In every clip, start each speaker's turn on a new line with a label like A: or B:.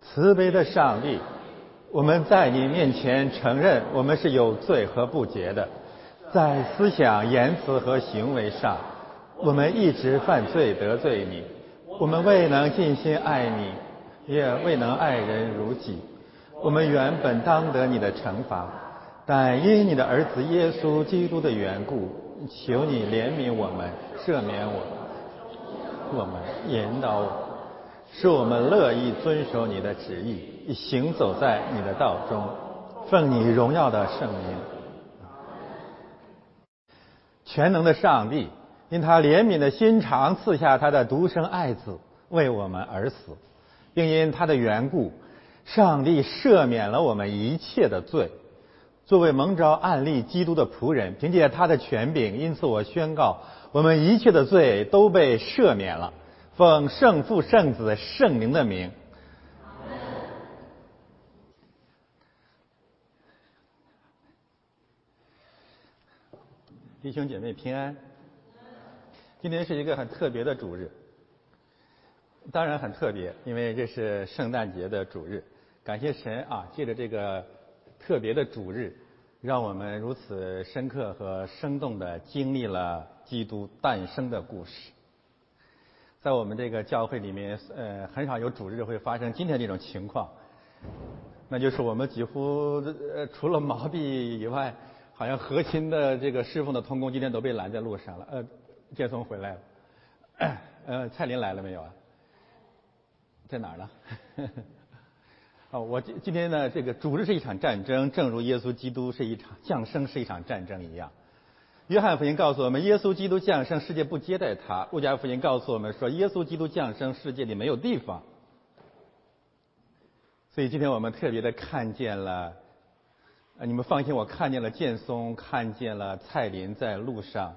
A: 慈悲的上帝，我们在你面前承认我们是有罪和不洁的，在思想、言辞和行为上，我们一直犯罪得罪你，我们未能尽心爱你，也未能爱人如己。我们原本当得你的惩罚，但因你的儿子耶稣基督的缘故，求你怜悯我们，赦免我们，我们引导我。使我们乐意遵守你的旨意，行走在你的道中，奉你荣耀的圣名。全能的上帝，因他怜悯的心肠，赐下他的独生爱子为我们而死，并因他的缘故，上帝赦免了我们一切的罪。作为蒙召暗立基督的仆人，凭借他的权柄，因此我宣告，我们一切的罪都被赦免了。奉圣父、圣子、圣灵的名，弟兄姐妹平安。今天是一个很特别的主日，当然很特别，因为这是圣诞节的主日。感谢神啊，借着这个特别的主日，让我们如此深刻和生动的经历了基督诞生的故事。在我们这个教会里面，呃，很少有主日会发生今天这种情况。那就是我们几乎呃除了毛弟以外，好像核心的这个侍奉的同工今天都被拦在路上了。呃，建松回来了，呃，蔡林来了没有啊？在哪儿呢？哦，我今今天呢，这个主日是一场战争，正如耶稣基督是一场降生是一场战争一样。约翰福音告诉我们，耶稣基督降生，世界不接待他。路加福音告诉我们说，耶稣基督降生，世界里没有地方。所以今天我们特别的看见了，啊，你们放心，我看见了建松，看见了蔡林在路上，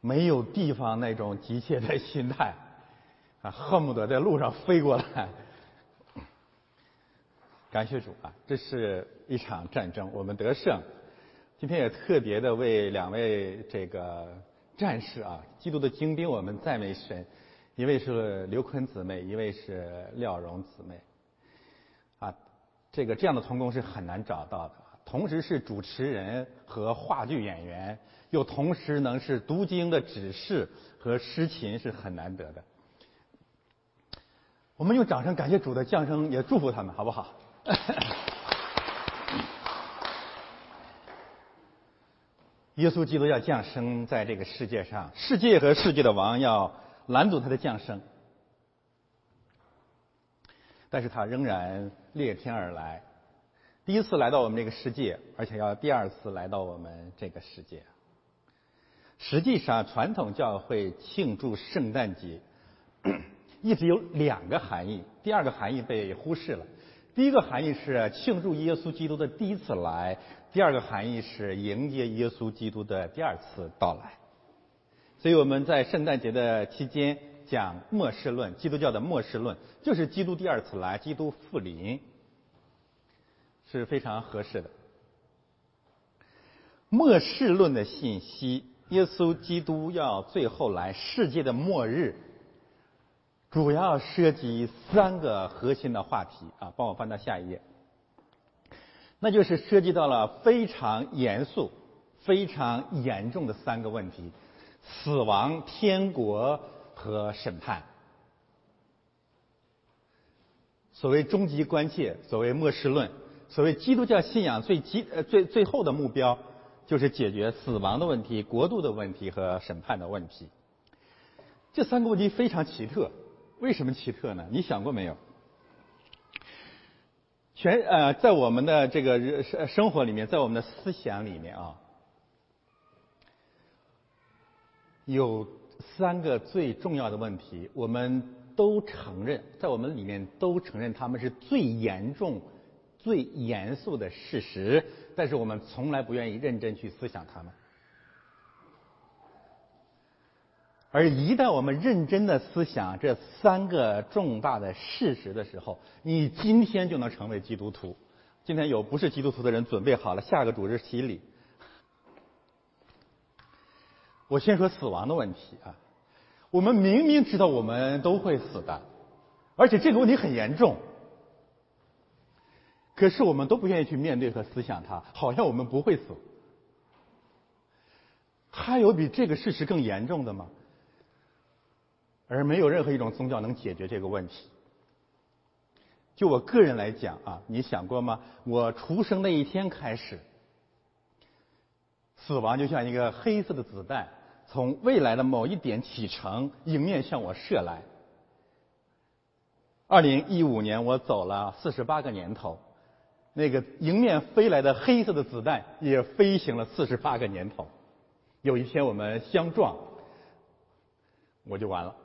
A: 没有地方那种急切的心态，啊，恨不得在路上飞过来。感谢主啊，这是一场战争，我们得胜。今天也特别的为两位这个战士啊，基督的精兵，我们赞美神。一位是刘坤姊妹，一位是廖荣姊妹。啊，这个这样的童工是很难找到的，同时是主持人和话剧演员，又同时能是读经的指示和诗琴，是很难得的。我们用掌声感谢主的降生，也祝福他们，好不好？耶稣基督要降生在这个世界上，世界和世界的王要拦阻他的降生，但是他仍然裂天而来，第一次来到我们这个世界，而且要第二次来到我们这个世界。实际上，传统教会庆祝圣诞节 一直有两个含义，第二个含义被忽视了。第一个含义是庆祝耶稣基督的第一次来。第二个含义是迎接耶稣基督的第二次到来，所以我们在圣诞节的期间讲末世论，基督教的末世论就是基督第二次来，基督复临是非常合适的。末世论的信息，耶稣基督要最后来，世界的末日，主要涉及三个核心的话题啊，帮我翻到下一页。那就是涉及到了非常严肃、非常严重的三个问题：死亡、天国和审判。所谓终极关切，所谓末世论，所谓基督教信仰最基呃最最后的目标，就是解决死亡的问题、国度的问题和审判的问题。这三个问题非常奇特，为什么奇特呢？你想过没有？全呃，在我们的这个生生活里面，在我们的思想里面啊，有三个最重要的问题，我们都承认，在我们里面都承认他们是最严重、最严肃的事实，但是我们从来不愿意认真去思想他们。而一旦我们认真的思想这三个重大的事实的时候，你今天就能成为基督徒。今天有不是基督徒的人准备好了，下个主日洗礼。我先说死亡的问题啊，我们明明知道我们都会死的，而且这个问题很严重。可是我们都不愿意去面对和思想它，好像我们不会死。还有比这个事实更严重的吗？而没有任何一种宗教能解决这个问题。就我个人来讲啊，你想过吗？我出生那一天开始，死亡就像一个黑色的子弹，从未来的某一点启程，迎面向我射来。二零一五年，我走了四十八个年头，那个迎面飞来的黑色的子弹也飞行了四十八个年头。有一天我们相撞，我就完了。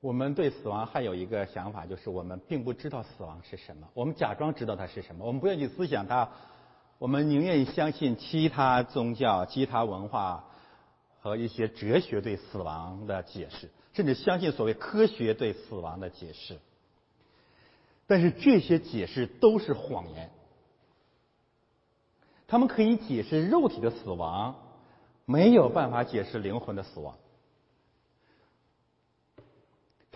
A: 我们对死亡还有一个想法，就是我们并不知道死亡是什么，我们假装知道它是什么，我们不愿意思想它，我们宁愿相信其他宗教、其他文化和一些哲学对死亡的解释，甚至相信所谓科学对死亡的解释。但是这些解释都是谎言。他们可以解释肉体的死亡，没有办法解释灵魂的死亡。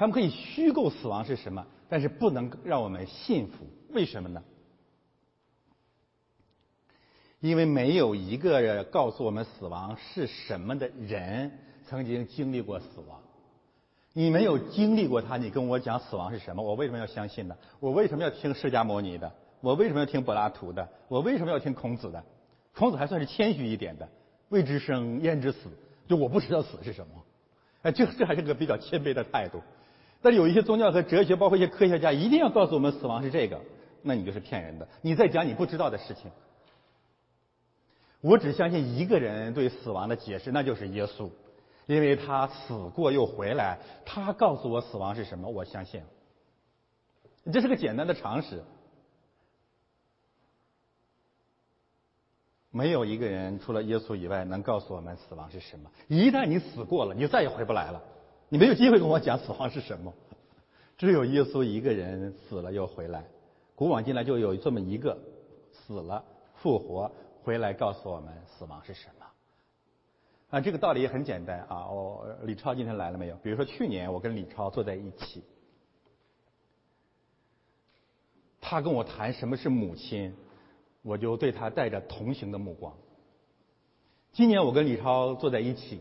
A: 他们可以虚构死亡是什么，但是不能让我们信服。为什么呢？因为没有一个告诉我们死亡是什么的人曾经经历过死亡。你没有经历过它，你跟我讲死亡是什么？我为什么要相信呢？我为什么要听释迦牟尼的？我为什么要听柏拉图的？我为什么要听孔子的？孔子还算是谦虚一点的，“未知生，焉知死？”就我不知道死是什么。哎，这这还是个比较谦卑的态度。但是有一些宗教和哲学，包括一些科学家，一定要告诉我们死亡是这个，那你就是骗人的。你在讲你不知道的事情。我只相信一个人对死亡的解释，那就是耶稣，因为他死过又回来，他告诉我死亡是什么，我相信。这是个简单的常识。没有一个人除了耶稣以外能告诉我们死亡是什么。一旦你死过了，你再也回不来了。你没有机会跟我讲死亡是什么。只有耶稣一个人死了又回来。古往今来就有这么一个死了复活回来告诉我们死亡是什么。啊，这个道理也很简单啊。我李超今天来了没有？比如说去年我跟李超坐在一起，他跟我谈什么是母亲。我就对他带着同情的目光。今年我跟李超坐在一起，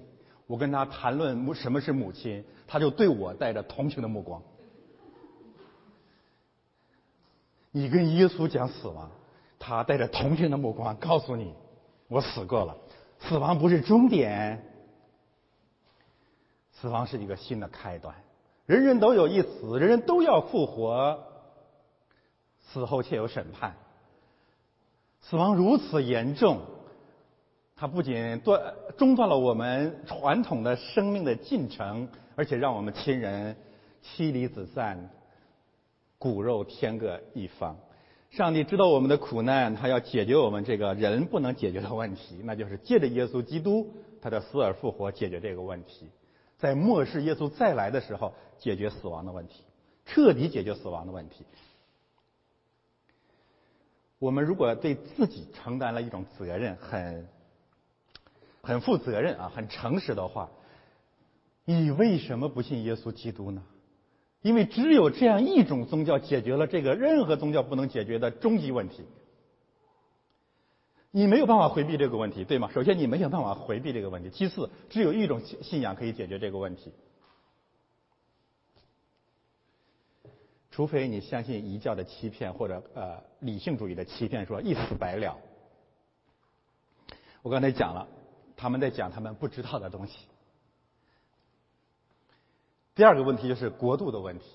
A: 我跟他谈论母什么是母亲，他就对我带着同情的目光。你跟耶稣讲死亡，他带着同情的目光告诉你：我死过了，死亡不是终点，死亡是一个新的开端。人人都有一死，人人都要复活，死后且有审判。死亡如此严重，它不仅断中断了我们传统的生命的进程，而且让我们亲人妻离子散，骨肉天各一方。上帝知道我们的苦难，他要解决我们这个人不能解决的问题，那就是借着耶稣基督他的死而复活解决这个问题，在末世耶稣再来的时候解决死亡的问题，彻底解决死亡的问题。我们如果对自己承担了一种责任，很很负责任啊，很诚实的话，你为什么不信耶稣基督呢？因为只有这样一种宗教解决了这个任何宗教不能解决的终极问题。你没有办法回避这个问题，对吗？首先，你没有办法回避这个问题；其次，只有一种信仰可以解决这个问题。除非你相信一教的欺骗，或者呃理性主义的欺骗，说一死百了。我刚才讲了，他们在讲他们不知道的东西。第二个问题就是国度的问题。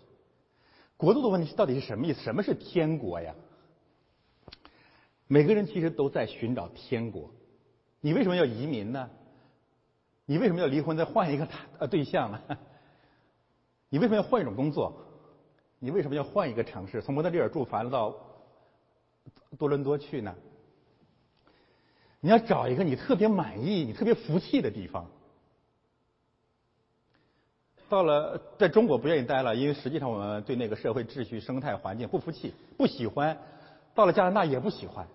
A: 国度的问题到底是什么意思？什么是天国呀？每个人其实都在寻找天国。你为什么要移民呢？你为什么要离婚再换一个呃对象呢？你为什么要换一种工作？你为什么要换一个城市，从蒙特利尔住烦了到多伦多去呢？你要找一个你特别满意、你特别服气的地方。到了在中国不愿意待了，因为实际上我们对那个社会秩序、生态环境不服气、不喜欢。到了加拿大也不喜欢。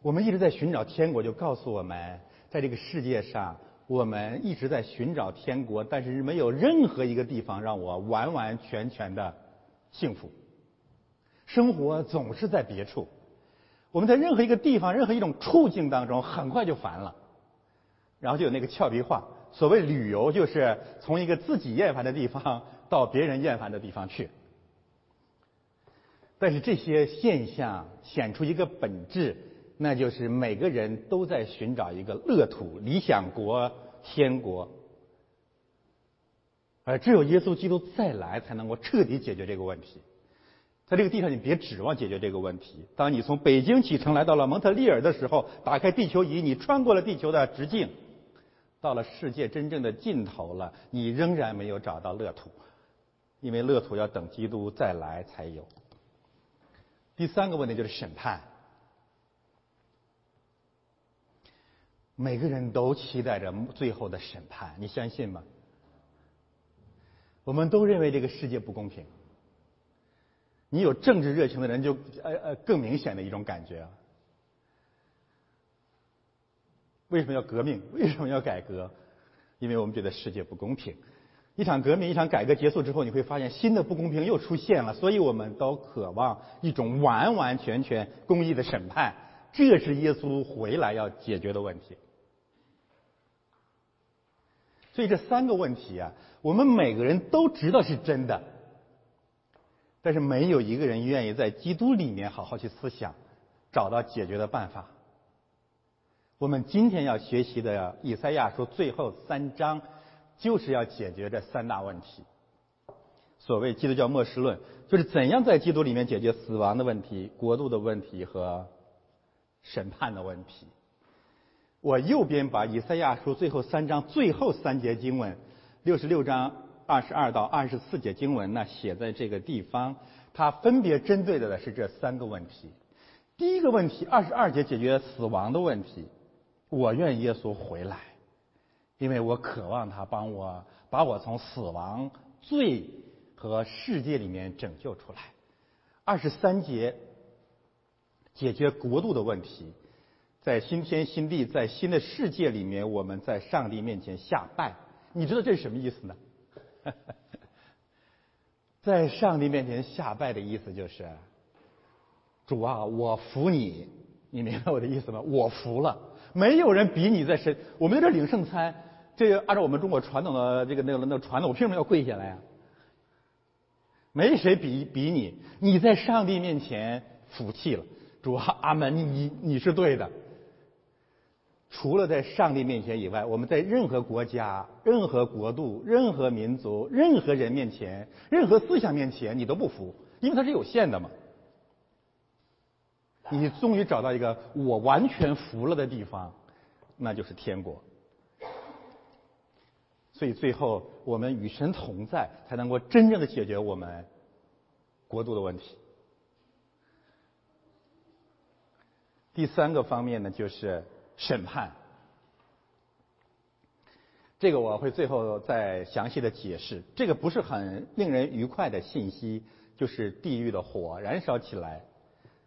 A: 我们一直在寻找天国，就告诉我们，在这个世界上我们一直在寻找天国，但是没有任何一个地方让我完完全全的幸福。生活总是在别处，我们在任何一个地方、任何一种处境当中，很快就烦了。然后就有那个俏皮话，所谓旅游，就是从一个自己厌烦的地方到别人厌烦的地方去。但是这些现象显出一个本质，那就是每个人都在寻找一个乐土、理想国、天国，而只有耶稣基督再来，才能够彻底解决这个问题。在这个地上，你别指望解决这个问题。当你从北京启程来到了蒙特利尔的时候，打开地球仪，你穿过了地球的直径，到了世界真正的尽头了，你仍然没有找到乐土，因为乐土要等基督再来才有。第三个问题就是审判，每个人都期待着最后的审判，你相信吗？我们都认为这个世界不公平。你有政治热情的人，就呃呃更明显的一种感觉啊。为什么要革命？为什么要改革？因为我们觉得世界不公平。一场革命、一场改革结束之后，你会发现新的不公平又出现了，所以我们都渴望一种完完全全公义的审判。这是耶稣回来要解决的问题。所以这三个问题啊，我们每个人都知道是真的。但是没有一个人愿意在基督里面好好去思想，找到解决的办法。我们今天要学习的以赛亚书最后三章，就是要解决这三大问题。所谓基督教末世论，就是怎样在基督里面解决死亡的问题、国度的问题和审判的问题。我右边把以赛亚书最后三章最后三节经文，六十六章。二十二到二十四节经文呢，写在这个地方，它分别针对的是这三个问题。第一个问题，二十二节解决死亡的问题。我愿耶稣回来，因为我渴望他帮我把我从死亡、罪和世界里面拯救出来。二十三节解决国度的问题，在新天新地，在新的世界里面，我们在上帝面前下拜。你知道这是什么意思呢？在上帝面前下拜的意思就是，主啊，我服你，你明白我的意思吗？我服了，没有人比你在神。我们在这领圣餐，这按照我们中国传统的这个那个那个传统，我凭什么要跪下来啊？没谁比比你，你在上帝面前服气了，主啊，阿门，你你你是对的。除了在上帝面前以外，我们在任何国家、任何国度、任何民族、任何人面前、任何思想面前，你都不服，因为它是有限的嘛。你终于找到一个我完全服了的地方，那就是天国。所以最后，我们与神同在，才能够真正的解决我们国度的问题。第三个方面呢，就是。审判，这个我会最后再详细的解释。这个不是很令人愉快的信息，就是地狱的火燃烧起来，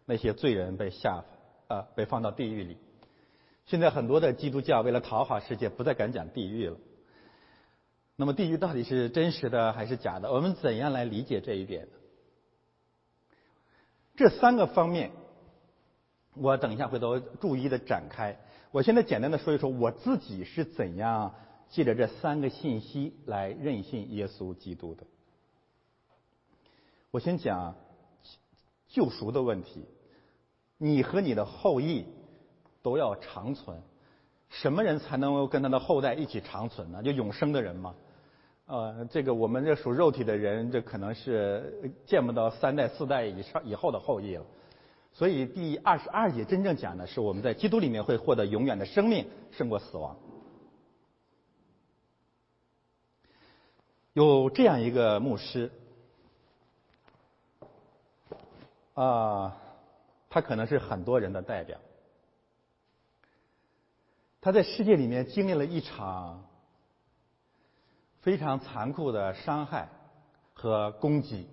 A: 那些罪人被下呃被放到地狱里。现在很多的基督教为了讨好世界，不再敢讲地狱了。那么地狱到底是真实的还是假的？我们怎样来理解这一点？这三个方面，我等一下回头逐一的展开。我现在简单的说一说我自己是怎样借着这三个信息来认信耶稣基督的。我先讲救赎的问题，你和你的后裔都要长存。什么人才能够跟他的后代一起长存呢？就永生的人嘛？呃，这个我们这属肉体的人，这可能是见不到三代四代以上以后的后裔了。所以第二十二节真正讲的是我们在基督里面会获得永远的生命，胜过死亡。有这样一个牧师，啊，他可能是很多人的代表。他在世界里面经历了一场非常残酷的伤害和攻击。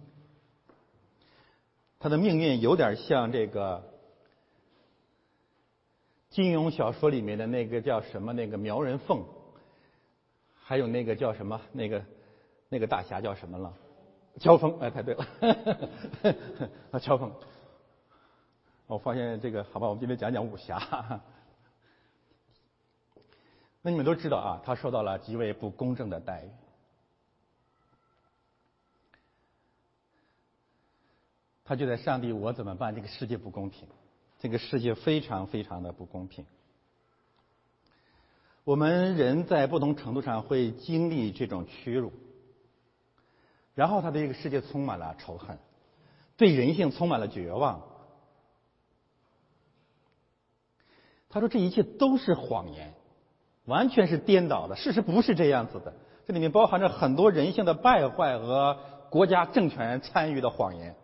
A: 他的命运有点像这个金庸小说里面的那个叫什么那个苗人凤，还有那个叫什么？那个那个大侠叫什么了？乔峰，哎，太对了，啊，乔峰。我发现这个，好吧，我们今天讲讲武侠。那你们都知道啊，他受到了极为不公正的待遇。他就在上帝，我怎么办？这个世界不公平，这个世界非常非常的不公平。我们人在不同程度上会经历这种屈辱，然后他对这个世界充满了仇恨，对人性充满了绝望。他说：“这一切都是谎言，完全是颠倒的。事实不是这样子的，这里面包含着很多人性的败坏和国家政权参与的谎言。”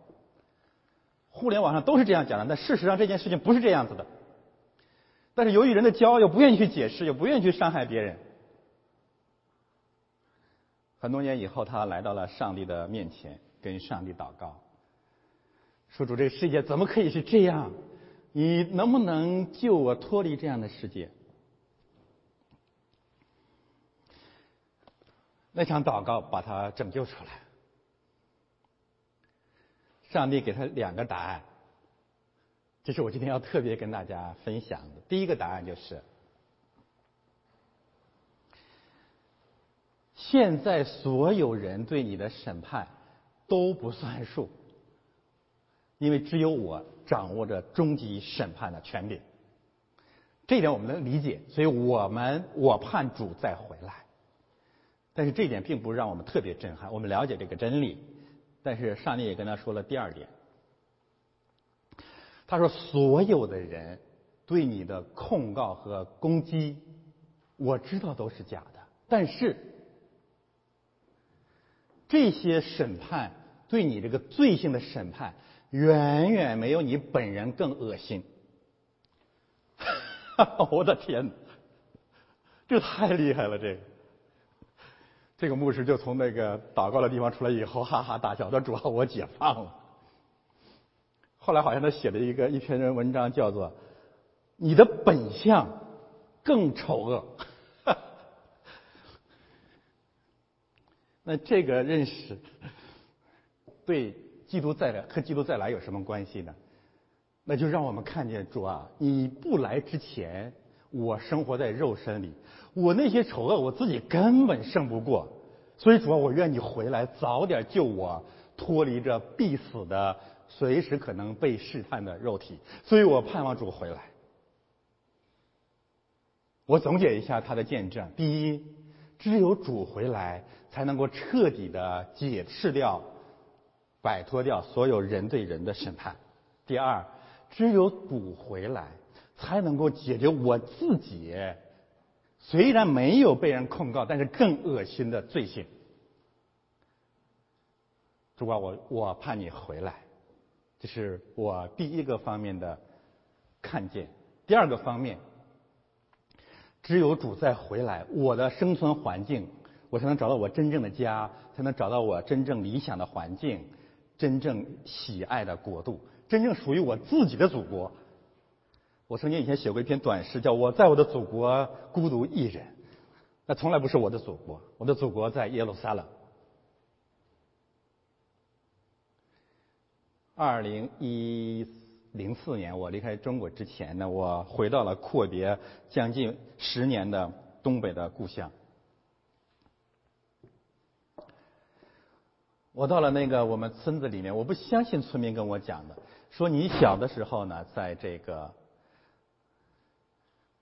A: 互联网上都是这样讲的，但事实上这件事情不是这样子的。但是由于人的骄傲，又不愿意去解释，又不愿意去伤害别人。很多年以后，他来到了上帝的面前，跟上帝祷告，说：“主，这个世界怎么可以是这样？你能不能救我脱离这样的世界？”那场祷告把他拯救出来。上帝给他两个答案，这是我今天要特别跟大家分享的。第一个答案就是：现在所有人对你的审判都不算数，因为只有我掌握着终极审判的权柄。这一点我们能理解，所以我们我盼主再回来。但是这一点并不让我们特别震撼，我们了解这个真理。但是上帝也跟他说了第二点，他说：“所有的人对你的控告和攻击，我知道都是假的。但是这些审判对你这个罪性的审判，远远没有你本人更恶心。”我的天，这太厉害了！这个。这个牧师就从那个祷告的地方出来以后，哈哈大笑，说：“主啊，我解放了。”后来好像他写了一个一篇文章，叫做《你的本相更丑恶》。那这个认识对基督再来和基督再来有什么关系呢？那就让我们看见主啊，你不来之前，我生活在肉身里。我那些丑恶，我自己根本胜不过，所以主要我愿你回来，早点救我，脱离这必死的、随时可能被试探的肉体。所以我盼望主回来。我总结一下他的见证：第一，只有主回来，才能够彻底的解释掉、摆脱掉所有人对人的审判；第二，只有主回来，才能够解决我自己。虽然没有被人控告，但是更恶心的罪行。主啊，我我盼你回来，这是我第一个方面的看见。第二个方面，只有主再回来，我的生存环境，我才能找到我真正的家，才能找到我真正理想的环境，真正喜爱的国度，真正属于我自己的祖国。我曾经以前写过一篇短诗，叫我在我的祖国孤独一人。那从来不是我的祖国，我的祖国在耶路撒冷。二零一零四年我离开中国之前呢，我回到了阔别将近十年的东北的故乡。我到了那个我们村子里面，我不相信村民跟我讲的，说你小的时候呢，在这个。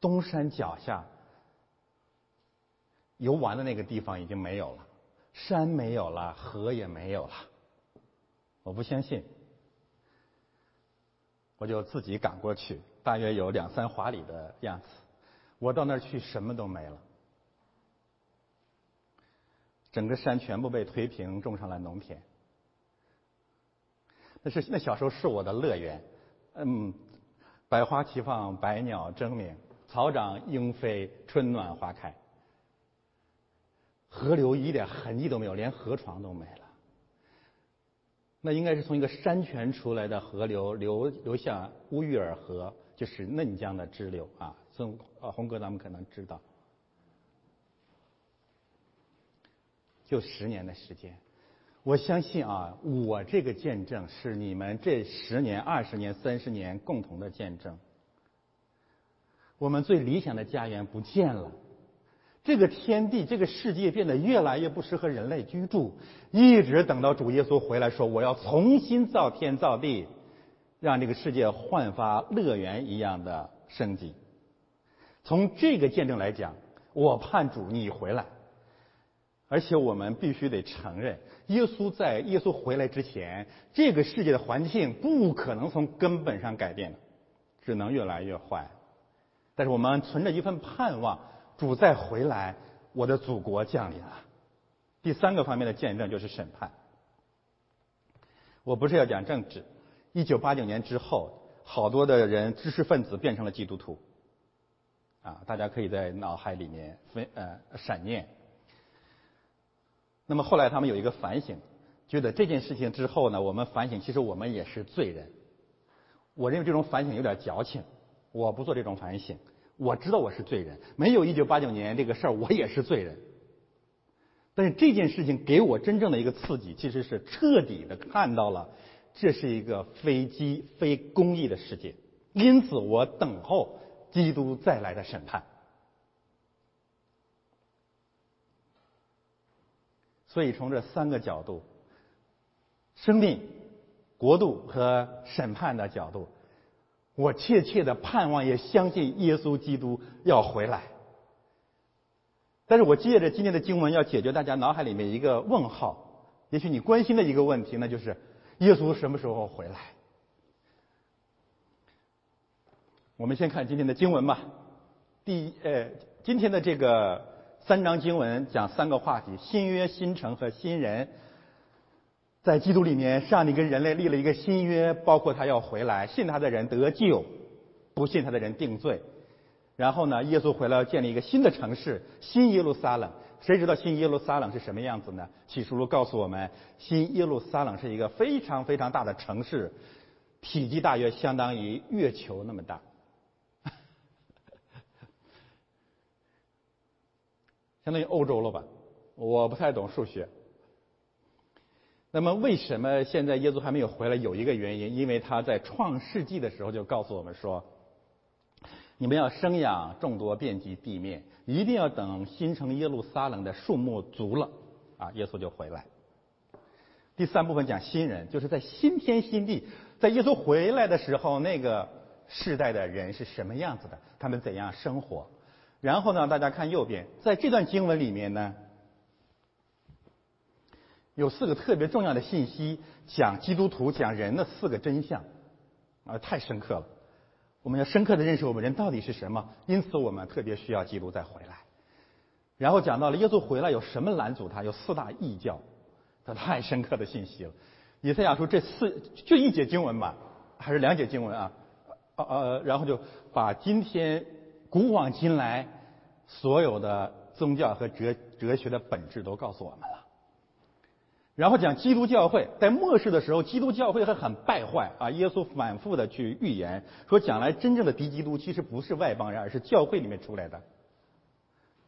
A: 东山脚下游玩的那个地方已经没有了，山没有了，河也没有了。我不相信，我就自己赶过去，大约有两三华里的样子。我到那儿去，什么都没了，整个山全部被推平，种上了农田。那是那小时候是我的乐园，嗯，百花齐放，百鸟争鸣。草长莺飞，春暖花开。河流一点痕迹都没有，连河床都没了。那应该是从一个山泉出来的河流流流向乌玉尔河，就是嫩江的支流啊。孙啊，红哥，咱们可能知道。就十年的时间。我相信啊，我这个见证是你们这十年、二十年、三十年共同的见证。我们最理想的家园不见了，这个天地、这个世界变得越来越不适合人类居住，一直等到主耶稣回来说：“我要重新造天造地，让这个世界焕发乐园一样的生机。”从这个见证来讲，我盼主你回来，而且我们必须得承认，耶稣在耶稣回来之前，这个世界的环境不可能从根本上改变的，只能越来越坏。但是我们存着一份盼望，主再回来，我的祖国降临了。第三个方面的见证就是审判。我不是要讲政治。一九八九年之后，好多的人知识分子变成了基督徒，啊，大家可以在脑海里面分呃闪念。那么后来他们有一个反省，觉得这件事情之后呢，我们反省，其实我们也是罪人。我认为这种反省有点矫情。我不做这种反省，我知道我是罪人，没有一九八九年这个事儿，我也是罪人。但是这件事情给我真正的一个刺激，其实是彻底的看到了这是一个非机非公义的世界，因此我等候基督再来的审判。所以从这三个角度，生命、国度和审判的角度。我切切的盼望，也相信耶稣基督要回来。但是我借着今天的经文，要解决大家脑海里面一个问号，也许你关心的一个问题，那就是耶稣什么时候回来？我们先看今天的经文吧。第呃，今天的这个三章经文讲三个话题：新约、新城和新人。在基督里面，上帝跟人类立了一个新约，包括他要回来，信他的人得救，不信他的人定罪。然后呢，耶稣回来要建立一个新的城市，新耶路撒冷。谁知道新耶路撒冷是什么样子呢？启示录告诉我们，新耶路撒冷是一个非常非常大的城市，体积大约相当于月球那么大，相当于欧洲了吧？我不太懂数学。那么，为什么现在耶稣还没有回来？有一个原因，因为他在创世纪的时候就告诉我们说：“你们要生养众多，遍及地面，一定要等新城耶路撒冷的数目足了，啊，耶稣就回来。”第三部分讲新人，就是在新天新地，在耶稣回来的时候，那个世代的人是什么样子的？他们怎样生活？然后呢，大家看右边，在这段经文里面呢。有四个特别重要的信息，讲基督徒讲人的四个真相，啊，太深刻了。我们要深刻的认识我们人到底是什么，因此我们特别需要基督再回来。然后讲到了耶稣回来有什么拦阻他？有四大异教，这太深刻的信息了。以赛亚书这四就一节经文吧，还是两节经文啊？呃呃，然后就把今天古往今来所有的宗教和哲哲学的本质都告诉我们了。然后讲基督教会，在末世的时候，基督教会会很败坏啊！耶稣反复的去预言，说将来真正的敌基督其实不是外邦人，而是教会里面出来的，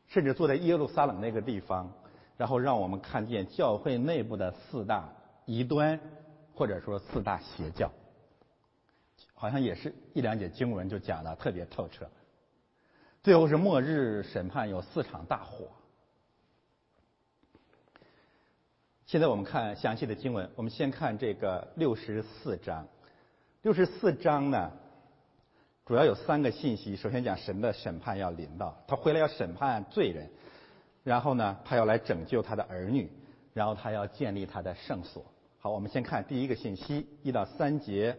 A: 甚至坐在耶路撒冷那个地方，然后让我们看见教会内部的四大异端，或者说四大邪教，好像也是一两节经文就讲的特别透彻。最后是末日审判，有四场大火。现在我们看详细的经文，我们先看这个六十四章。六十四章呢，主要有三个信息。首先讲神的审判要临到，他回来要审判罪人，然后呢，他要来拯救他的儿女，然后他要建立他的圣所。好，我们先看第一个信息，一到三节。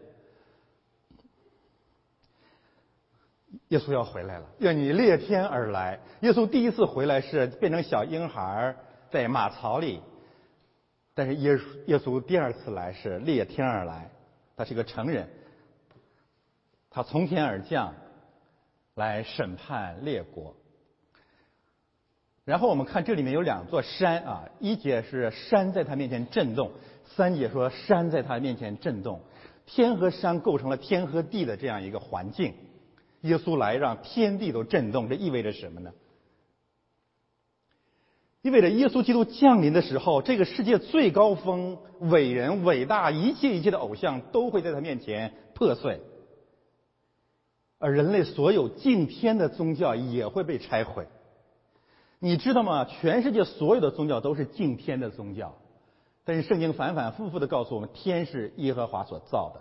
A: 耶稣要回来了，愿你裂天而来。耶稣第一次回来是变成小婴孩在马槽里。但是耶耶稣第二次来是裂天而来，他是个成人，他从天而降，来审判列国。然后我们看这里面有两座山啊，一节是山在他面前震动，三节说山在他面前震动，天和山构成了天和地的这样一个环境。耶稣来让天地都震动，这意味着什么呢？意味着耶稣基督降临的时候，这个世界最高峰、伟人、伟大一切一切的偶像都会在他面前破碎，而人类所有敬天的宗教也会被拆毁。你知道吗？全世界所有的宗教都是敬天的宗教，但是圣经反反复复的告诉我们，天是耶和华所造的，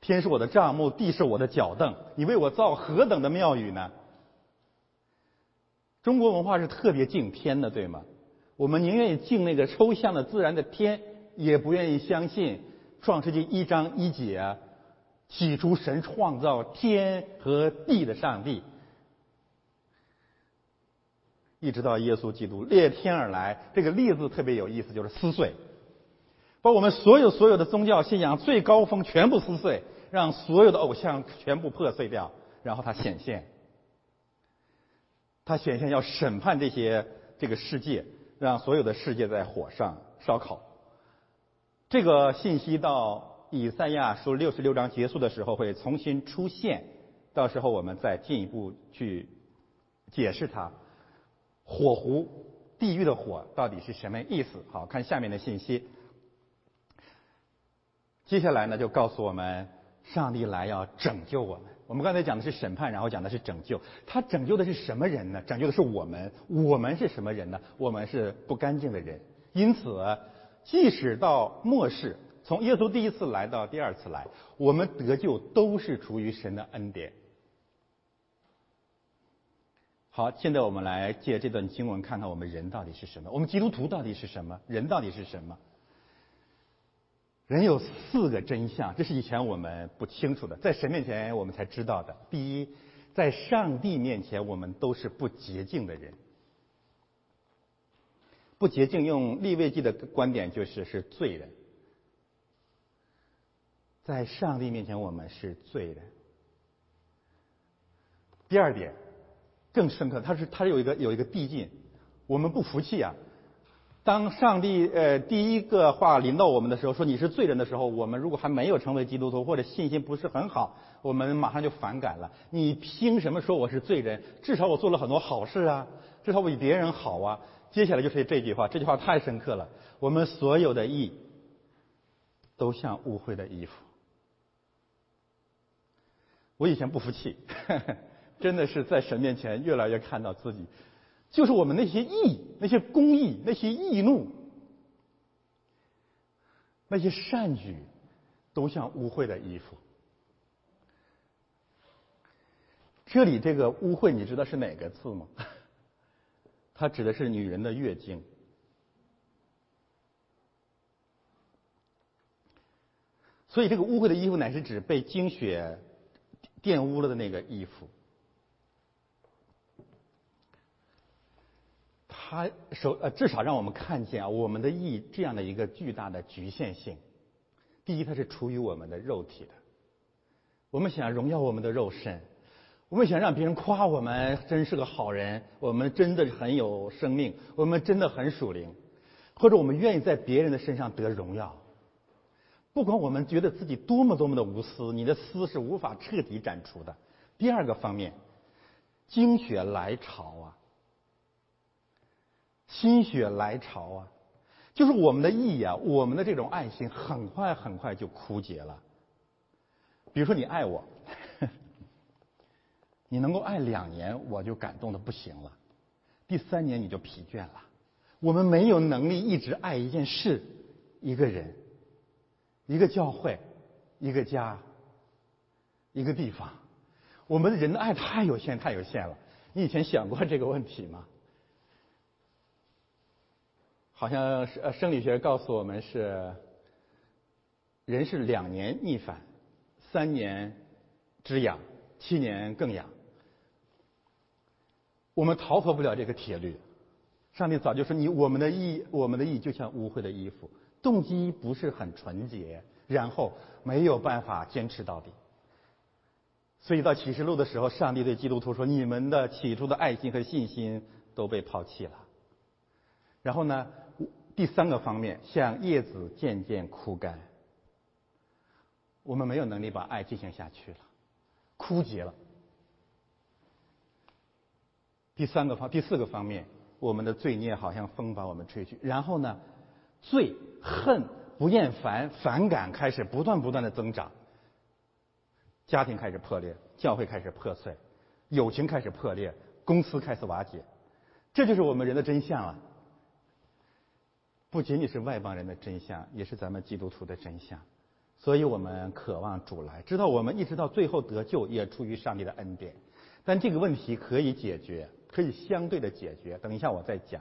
A: 天是我的帐幕，地是我的脚凳。你为我造何等的庙宇呢？中国文化是特别敬天的，对吗？我们宁愿意敬那个抽象的自然的天，也不愿意相信创世纪一章一节，起初神创造天和地的上帝。一直到耶稣基督裂天而来，这个“裂”字特别有意思，就是撕碎，把我们所有所有的宗教信仰最高峰全部撕碎，让所有的偶像全部破碎掉，然后他显现。他显现要审判这些这个世界，让所有的世界在火上烧烤。这个信息到以赛亚书六十六章结束的时候会重新出现，到时候我们再进一步去解释它。火湖地狱的火到底是什么意思？好看下面的信息。接下来呢，就告诉我们上帝来要拯救我们。我们刚才讲的是审判，然后讲的是拯救。他拯救的是什么人呢？拯救的是我们。我们是什么人呢？我们是不干净的人。因此，即使到末世，从耶稣第一次来到第二次来，我们得救都是出于神的恩典。好，现在我们来借这段经文看看我们人到底是什么？我们基督徒到底是什么？人到底是什么？人有四个真相，这是以前我们不清楚的，在神面前我们才知道的。第一，在上帝面前我们都是不洁净的人。不洁净，用立位记的观点就是是罪人。在上帝面前我们是罪人。第二点，更深刻，它是它有一个有一个递进，我们不服气啊。当上帝呃第一个话临到我们的时候，说你是罪人的时候，我们如果还没有成为基督徒或者信心不是很好，我们马上就反感了。你凭什么说我是罪人？至少我做了很多好事啊，至少我比别人好啊。接下来就是这句话，这句话太深刻了。我们所有的义都像污秽的衣服。我以前不服气，真的是在神面前越来越看到自己。就是我们那些义、那些公义、那些义怒、那些善举，都像污秽的衣服。这里这个污秽，你知道是哪个字吗？它指的是女人的月经。所以这个污秽的衣服，乃是指被精血玷污了的那个衣服。他首呃，至少让我们看见啊，我们的义这样的一个巨大的局限性。第一，它是出于我们的肉体的。我们想荣耀我们的肉身，我们想让别人夸我们真是个好人，我们真的很有生命，我们真的很属灵，或者我们愿意在别人的身上得荣耀。不管我们觉得自己多么多么的无私，你的私是无法彻底斩除的。第二个方面，精血来潮啊。心血来潮啊，就是我们的义啊，我们的这种爱心很快很快就枯竭了。比如说你爱我，你能够爱两年，我就感动的不行了。第三年你就疲倦了。我们没有能力一直爱一件事、一个人、一个教会、一个家、一个地方。我们人的爱太有限，太有限了。你以前想过这个问题吗？好像是呃，生理学告诉我们是，人是两年逆反，三年之痒，七年更痒。我们逃脱不了这个铁律。上帝早就说你我们的意，我们的意就像污秽的衣服，动机不是很纯洁，然后没有办法坚持到底。所以到启示录的时候，上帝对基督徒说：“你们的起初的爱心和信心都被抛弃了。”然后呢？第三个方面，像叶子渐渐枯干，我们没有能力把爱进行下去了，枯竭了。第三个方，第四个方面，我们的罪孽好像风把我们吹去。然后呢，罪、恨、不厌烦、反感开始不断不断的增长，家庭开始破裂，教会开始破碎，友情开始破裂，公司开始瓦解。这就是我们人的真相了。不仅仅是外邦人的真相，也是咱们基督徒的真相。所以我们渴望主来，知道我们一直到最后得救，也出于上帝的恩典。但这个问题可以解决，可以相对的解决。等一下我再讲。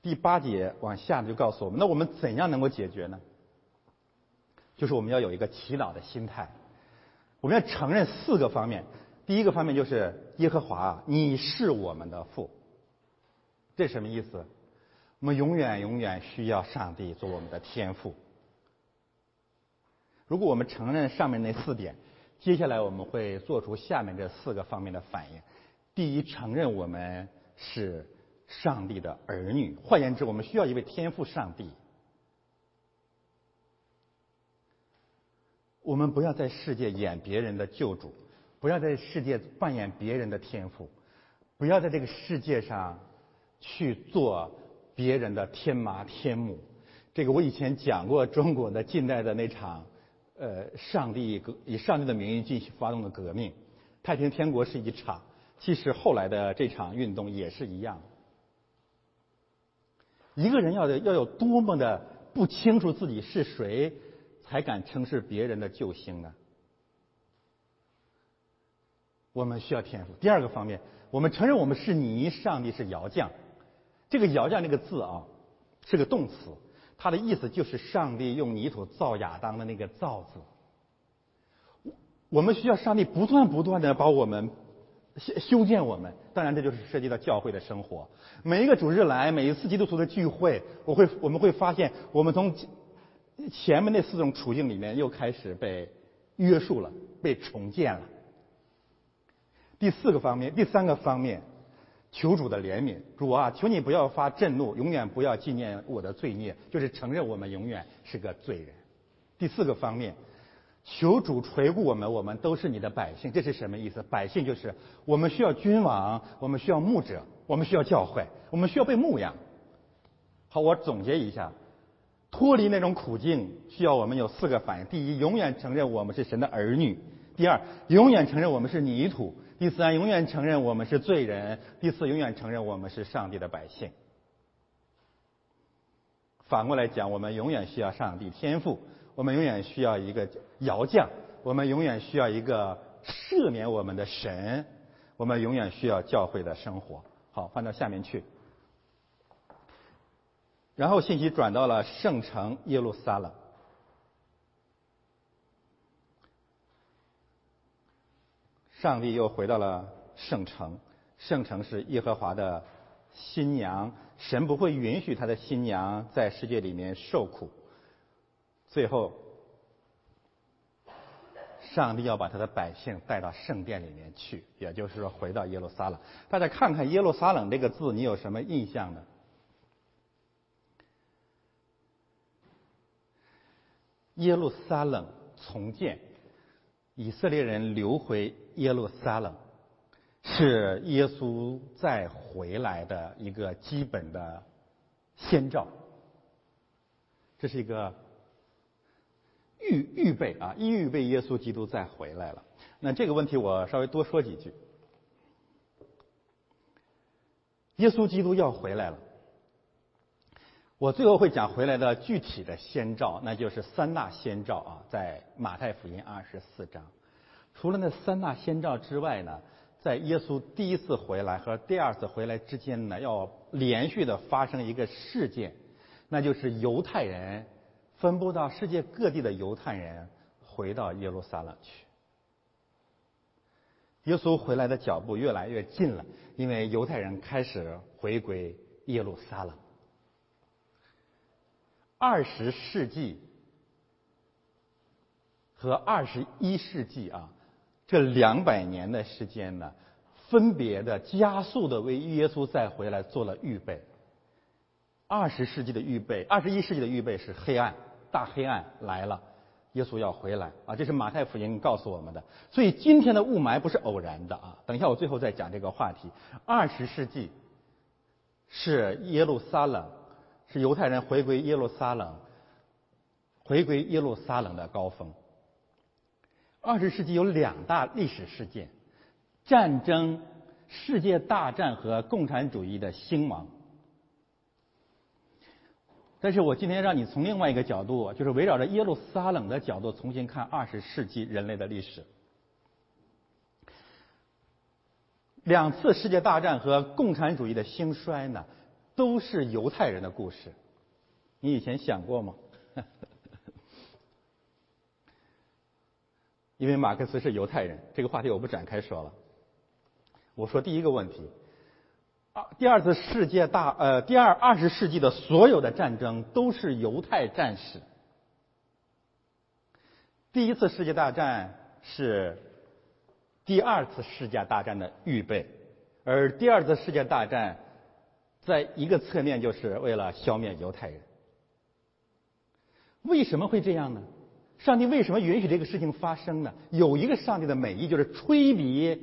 A: 第八节往下就告诉我们，那我们怎样能够解决呢？就是我们要有一个祈祷的心态，我们要承认四个方面。第一个方面就是耶和华，你是我们的父。这什么意思？我们永远永远需要上帝做我们的天赋。如果我们承认上面那四点，接下来我们会做出下面这四个方面的反应。第一，承认我们是上帝的儿女，换言之，我们需要一位天赋上帝。我们不要在世界演别人的救主，不要在世界扮演别人的天赋，不要在这个世界上去做别人的天麻天母。这个我以前讲过，中国的近代的那场。呃，上帝革以上帝的名义进行发动的革命，太平天国是一场，其实后来的这场运动也是一样。一个人要要有多么的不清楚自己是谁，才敢称是别人的救星呢？我们需要天赋。第二个方面，我们承认我们是泥，上帝是窑匠。这个窑匠这个字啊，是个动词。它的意思就是上帝用泥土造亚当的那个造字。我们需要上帝不断不断的把我们修修建我们。当然，这就是涉及到教会的生活。每一个主日来，每一次基督徒的聚会，我会我们会发现，我们从前面那四种处境里面又开始被约束了，被重建了。第四个方面，第三个方面。求主的怜悯，主啊，求你不要发震怒，永远不要纪念我的罪孽，就是承认我们永远是个罪人。第四个方面，求主垂顾我们，我们都是你的百姓，这是什么意思？百姓就是我们需要君王，我们需要牧者，我们需要教会，我们需要被牧养。好，我总结一下，脱离那种苦境，需要我们有四个反应：第一，永远承认我们是神的儿女；第二，永远承认我们是泥土。第三，永远承认我们是罪人；第四，永远承认我们是上帝的百姓。反过来讲，我们永远需要上帝天赋，我们永远需要一个摇将，我们永远需要一个赦免我们的神，我们永远需要教会的生活。好，翻到下面去。然后信息转到了圣城耶路撒冷。上帝又回到了圣城，圣城是耶和华的新娘，神不会允许他的新娘在世界里面受苦。最后，上帝要把他的百姓带到圣殿里面去，也就是说回到耶路撒冷。大家看看“耶路撒冷”这个字，你有什么印象呢？耶路撒冷重建。以色列人流回耶路撒冷，是耶稣再回来的一个基本的先兆。这是一个预预备啊，预备耶稣基督再回来了。那这个问题我稍微多说几句。耶稣基督要回来了。我最后会讲回来的具体的先兆，那就是三大先兆啊，在马太福音二十四章。除了那三大先兆之外呢，在耶稣第一次回来和第二次回来之间呢，要连续的发生一个事件，那就是犹太人分布到世界各地的犹太人回到耶路撒冷去。耶稣回来的脚步越来越近了，因为犹太人开始回归耶路撒冷。二十世纪和二十一世纪啊，这两百年的时间呢，分别的加速的为耶稣再回来做了预备。二十世纪的预备，二十一世纪的预备是黑暗，大黑暗来了，耶稣要回来啊！这是马太福音告诉我们的。所以今天的雾霾不是偶然的啊！等一下我最后再讲这个话题。二十世纪是耶路撒冷，是犹太人回归耶路撒冷，回归耶路撒冷的高峰。二十世纪有两大历史事件：战争、世界大战和共产主义的兴亡。但是我今天让你从另外一个角度，就是围绕着耶路撒冷的角度，重新看二十世纪人类的历史。两次世界大战和共产主义的兴衰呢，都是犹太人的故事。你以前想过吗？因为马克思是犹太人，这个话题我不展开说了。我说第一个问题，啊，第二次世界大呃，第二二十世纪的所有的战争都是犹太战士。第一次世界大战是第二次世界大战的预备，而第二次世界大战在一个侧面就是为了消灭犹太人。为什么会这样呢？上帝为什么允许这个事情发生呢？有一个上帝的美意，就是催逼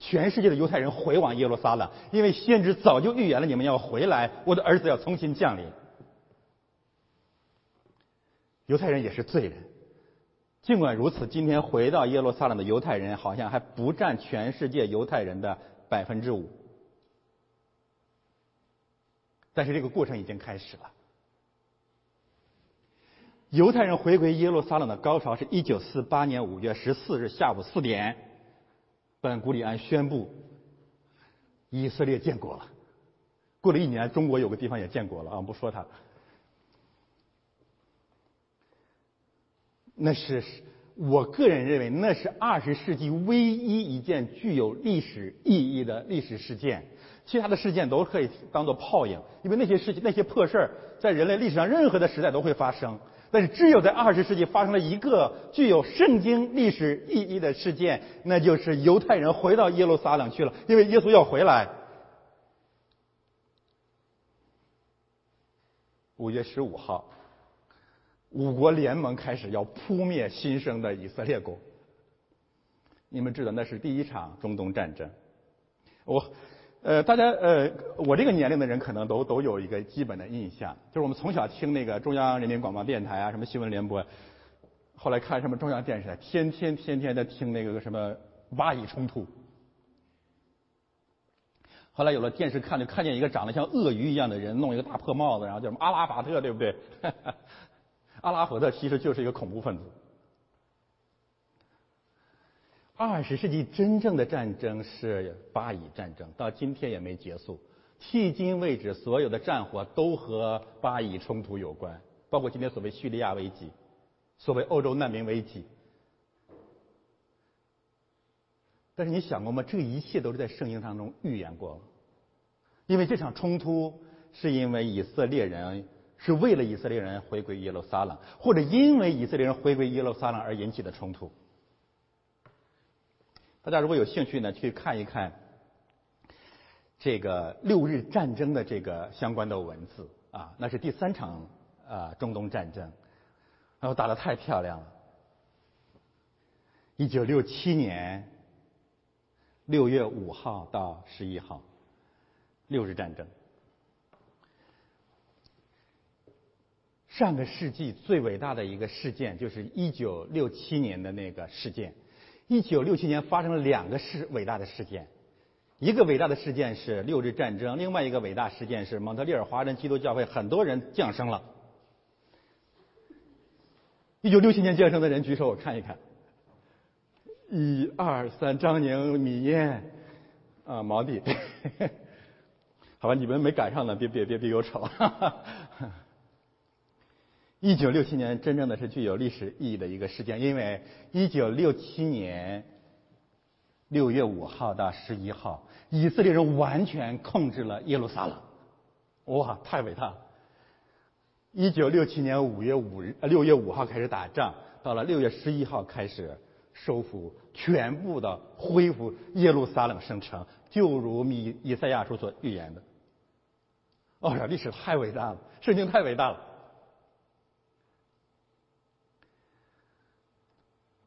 A: 全世界的犹太人回往耶路撒冷，因为先知早就预言了你们要回来，我的儿子要重新降临。犹太人也是罪人，尽管如此，今天回到耶路撒冷的犹太人好像还不占全世界犹太人的百分之五，但是这个过程已经开始了。犹太人回归耶路撒冷的高潮是一九四八年五月十四日下午四点，本古里安宣布以色列建国了。过了一年，中国有个地方也建国了啊，不说它。那是我个人认为，那是二十世纪唯一一件具有历史意义的历史事件。其他的事件都可以当做泡影，因为那些事情、那些破事儿，在人类历史上任何的时代都会发生。但是，只有在二十世纪发生了一个具有圣经历史意义的事件，那就是犹太人回到耶路撒冷去了，因为耶稣要回来。五月十五号，五国联盟开始要扑灭新生的以色列国。你们知道，那是第一场中东战争。我。呃，大家呃，我这个年龄的人可能都都有一个基本的印象，就是我们从小听那个中央人民广播电台啊，什么新闻联播，后来看什么中央电视台，天天天天的听那个什么巴以冲突。后来有了电视看，就看见一个长得像鳄鱼一样的人，弄一个大破帽子，然后叫什么阿拉法特，对不对？阿拉法特其实就是一个恐怖分子。二十世纪真正的战争是巴以战争，到今天也没结束。迄今为止，所有的战火都和巴以冲突有关，包括今天所谓叙利亚危机，所谓欧洲难民危机。但是你想过吗？这一切都是在圣经当中预言过。因为这场冲突是因为以色列人是为了以色列人回归耶路撒冷，或者因为以色列人回归耶路撒冷而引起的冲突。大家如果有兴趣呢，去看一看这个六日战争的这个相关的文字啊，那是第三场啊中东战争，然后打得太漂亮了。一九六七年六月五号到十一号，六日战争。上个世纪最伟大的一个事件，就是一九六七年的那个事件。一九六七年发生了两个事伟大的事件，一个伟大的事件是六日战争，另外一个伟大事件是蒙特利尔华人基督教会很多人降生了。一九六七年降生的人举手，我看一看。一二三，张宁、米燕，啊，毛弟，好吧，你们没赶上呢，别别别别有丑。一九六七年真正的是具有历史意义的一个事件，因为一九六七年六月五号到十一号，以色列人完全控制了耶路撒冷，哇，太伟大了！一九六七年五月五日，六月五号开始打仗，到了六月十一号开始收复，全部的恢复耶路撒冷圣城，就如米以赛亚书所预言的。哦呀，历史太伟大了，圣经太伟大了。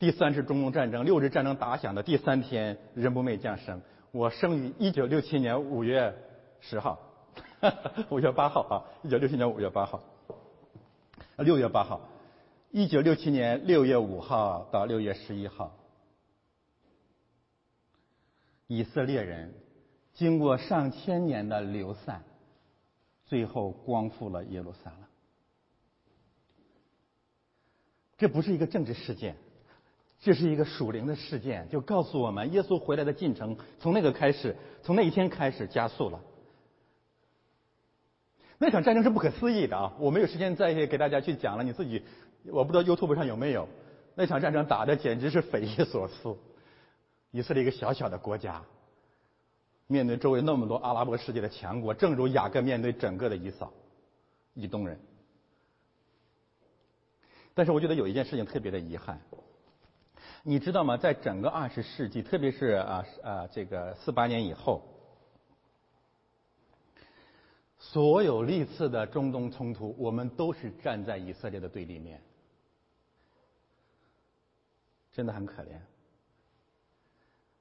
A: 第三次中东战争，六日战争打响的第三天，人不寐降生。我生于一九六七年五月十号，五月八号啊，一九六七年五月八号，六月八号，一九六七年六月五号到六月十一号，以色列人经过上千年的流散，最后光复了耶路撒冷。这不是一个政治事件，这是一个属灵的事件，就告诉我们耶稣回来的进程从那个开始，从那一天开始加速了。那场战争是不可思议的啊！我没有时间再给大家去讲了，你自己，我不知道 YouTube 上有没有。那场战争打的简直是匪夷所思。以色列一个小小的国家，面对周围那么多阿拉伯世界的强国，正如雅各面对整个的以扫、以东人。但是我觉得有一件事情特别的遗憾，你知道吗？在整个二十世纪，特别是啊啊这个四八年以后，所有历次的中东冲突，我们都是站在以色列的对立面，真的很可怜。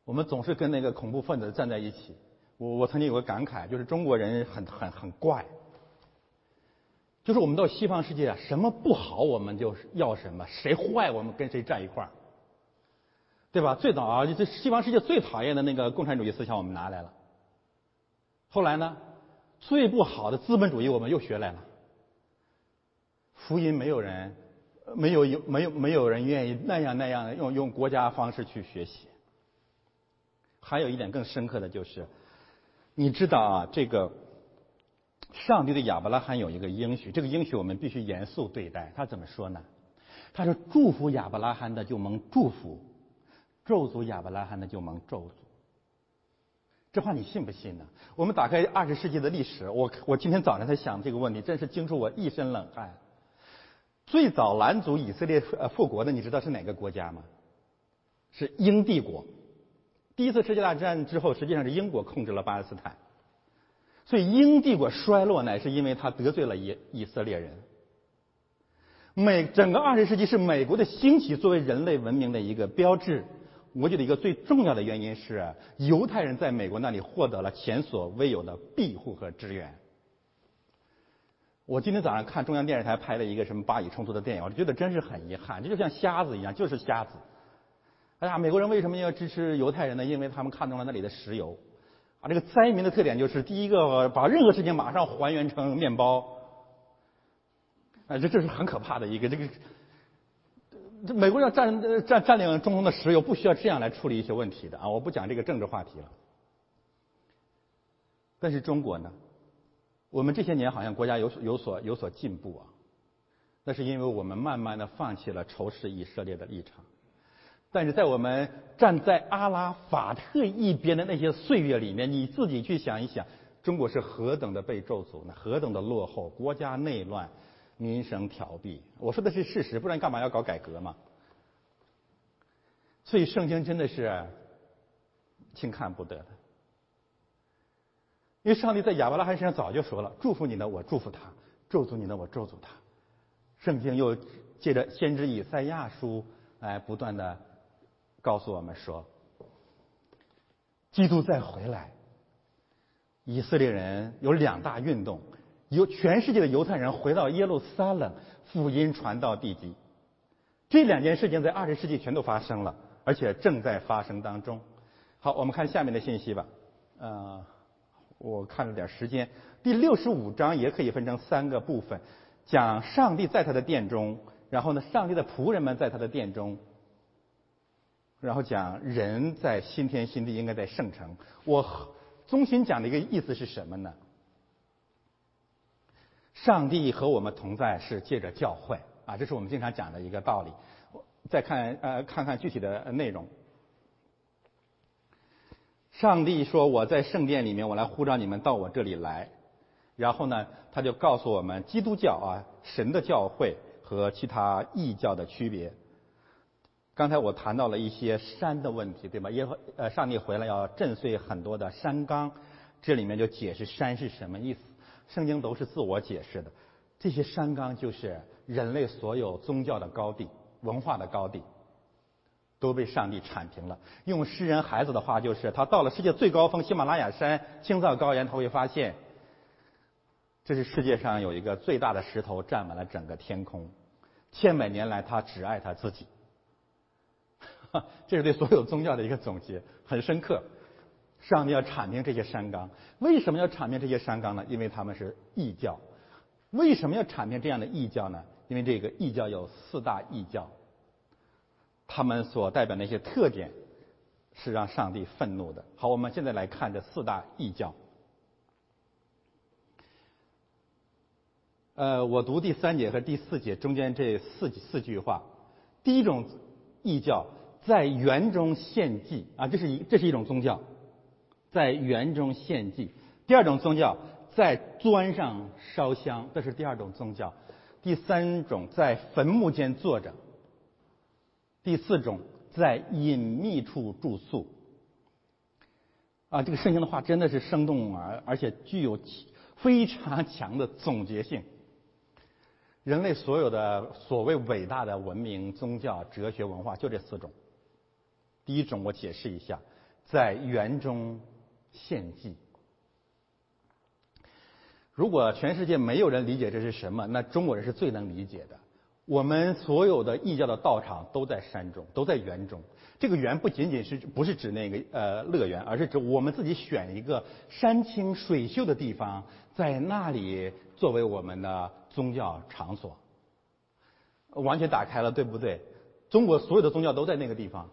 A: 我们总是跟那个恐怖分子站在一起。我我曾经有个感慨，就是中国人很很很怪。就是我们到西方世界啊，什么不好我们就要什么，谁坏我们跟谁站一块儿，对吧？最早啊，这西方世界最讨厌的那个共产主义思想我们拿来了，后来呢，最不好的资本主义我们又学来了。福音没有人，没有有没有没有人愿意那样那样的用用国家方式去学习。还有一点更深刻的就是，你知道啊，这个。上帝对亚伯拉罕有一个应许，这个应许我们必须严肃对待。他怎么说呢？他说：“祝福亚伯拉罕的就蒙祝福，咒诅亚伯拉罕的就蒙咒诅。”这话你信不信呢？我们打开二十世纪的历史，我我今天早上才想这个问题，真是惊出我一身冷汗。最早拦阻以色列呃复国的，你知道是哪个国家吗？是英帝国。第一次世界大战之后，实际上是英国控制了巴勒斯坦。所以英帝国衰落乃是因为他得罪了以以色列人。美整个二十世纪是美国的兴起作为人类文明的一个标志。我觉得一个最重要的原因是犹太人在美国那里获得了前所未有的庇护和支援。我今天早上看中央电视台拍了一个什么巴以冲突的电影，我觉得真是很遗憾，这就像瞎子一样，就是瞎子。哎呀，美国人为什么要支持犹太人呢？因为他们看中了那里的石油。啊，这个灾民的特点就是，第一个把任何事情马上还原成面包，啊，这这是很可怕的一个这个。这美国要占占占领中东的石油，不需要这样来处理一些问题的啊！我不讲这个政治话题了。但是中国呢，我们这些年好像国家有所有所有所进步啊，那是因为我们慢慢的放弃了仇视以色列的立场。但是在我们站在阿拉法特一边的那些岁月里面，你自己去想一想，中国是何等的被咒诅呢？何等的落后，国家内乱，民生凋敝。我说的是事实，不然干嘛要搞改革嘛？所以圣经真的是轻看不得的，因为上帝在亚伯拉罕身上早就说了：祝福你呢，我祝福他；咒诅你呢，我咒诅他。圣经又借着先知以赛亚书来不断的。告诉我们说，基督再回来，以色列人有两大运动，由全世界的犹太人回到耶路撒冷，福音传到地极。这两件事情在二十世纪全都发生了，而且正在发生当中。好，我们看下面的信息吧。呃，我看了点时间，第六十五章也可以分成三个部分，讲上帝在他的殿中，然后呢，上帝的仆人们在他的殿中。然后讲人在新天新地应该在圣城。我中心讲的一个意思是什么呢？上帝和我们同在是借着教会啊，这是我们经常讲的一个道理。再看呃看看具体的内容。上帝说：“我在圣殿里面，我来呼召你们到我这里来。”然后呢，他就告诉我们基督教啊神的教会和其他异教的区别。刚才我谈到了一些山的问题，对吗？耶和呃，上帝回来要震碎很多的山冈，这里面就解释山是什么意思。圣经都是自我解释的，这些山冈就是人类所有宗教的高地、文化的高地，都被上帝铲平了。用诗人孩子的话就是，他到了世界最高峰喜马拉雅山青藏高原，他会发现这是世界上有一个最大的石头占满了整个天空，千百年来他只爱他自己。这是对所有宗教的一个总结，很深刻。上帝要铲平这些山冈，为什么要铲平这些山冈呢？因为他们是异教。为什么要铲平这样的异教呢？因为这个异教有四大异教，他们所代表的一些特点是让上帝愤怒的。好，我们现在来看这四大异教。呃，我读第三节和第四节中间这四四句话。第一种异教在园中献祭啊，这是一这是一种宗教，在园中献祭。第二种宗教在砖上烧香，这是第二种宗教。第三种在坟墓间坐着。第四种在隐秘处住宿。啊，这个圣经的话真的是生动而而且具有非常强的总结性。人类所有的所谓伟大的文明、宗教、哲学、文化，就这四种。第一种我解释一下，在园中献祭。如果全世界没有人理解这是什么，那中国人是最能理解的。我们所有的异教的道场都在山中，都在园中。这个园不仅仅是不是指那个呃乐园，而是指我们自己选一个山清水秀的地方，在那里作为我们的。宗教场所完全打开了，对不对？中国所有的宗教都在那个地方。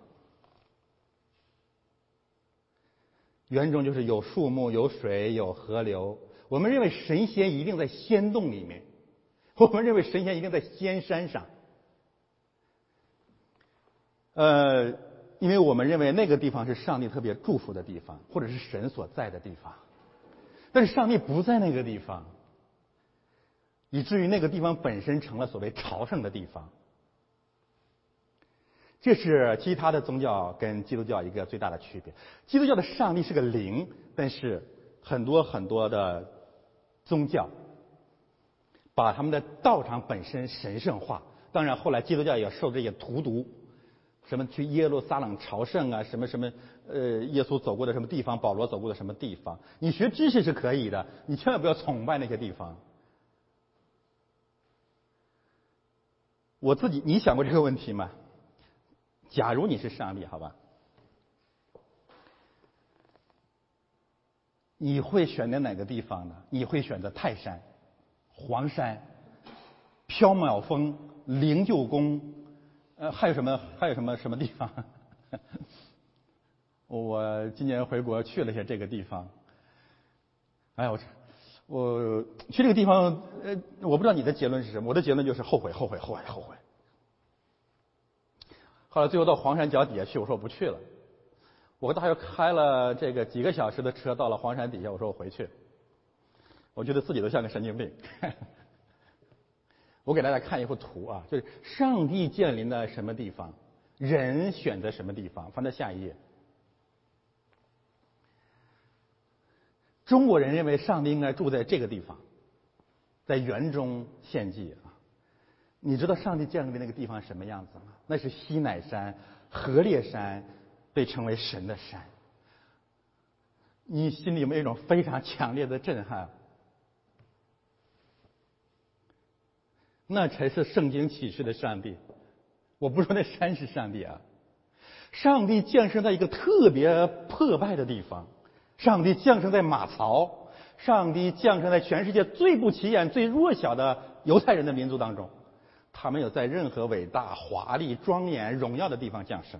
A: 园中就是有树木、有水、有河流。我们认为神仙一定在仙洞里面，我们认为神仙一定在仙山上。呃，因为我们认为那个地方是上帝特别祝福的地方，或者是神所在的地方。但是上帝不在那个地方。以至于那个地方本身成了所谓朝圣的地方，这是其他的宗教跟基督教一个最大的区别。基督教的上帝是个灵，但是很多很多的宗教把他们的道场本身神圣化。当然，后来基督教也受这些荼毒，什么去耶路撒冷朝圣啊，什么什么呃，耶稣走过的什么地方，保罗走过的什么地方。你学知识是可以的，你千万不要崇拜那些地方。我自己，你想过这个问题吗？假如你是上帝，好吧，你会选择哪个地方呢？你会选择泰山、黄山、缥缈峰、灵鹫宫，呃，还有什么？还有什么什么地方？我今年回国去了一下这个地方。哎呀，我我去这个地方，呃，我不知道你的结论是什么。我的结论就是后悔，后悔，后悔，后悔。后来最后到黄山脚底下去，我说我不去了。我大约开了这个几个小时的车到了黄山底下，我说我回去。我觉得自己都像个神经病。我给大家看一幅图啊，就是上帝降临在什么地方，人选择什么地方。翻到下一页。中国人认为上帝应该住在这个地方，在园中献祭啊。你知道上帝降临的那个地方什么样子吗？那是西乃山、河烈山，被称为神的山。你心里有没有一种非常强烈的震撼？那才是圣经启示的上帝。我不说那山是上帝啊，上帝降生在一个特别破败的地方。上帝降生在马槽，上帝降生在全世界最不起眼、最弱小的犹太人的民族当中。他没有在任何伟大、华丽、庄严、荣耀的地方降生，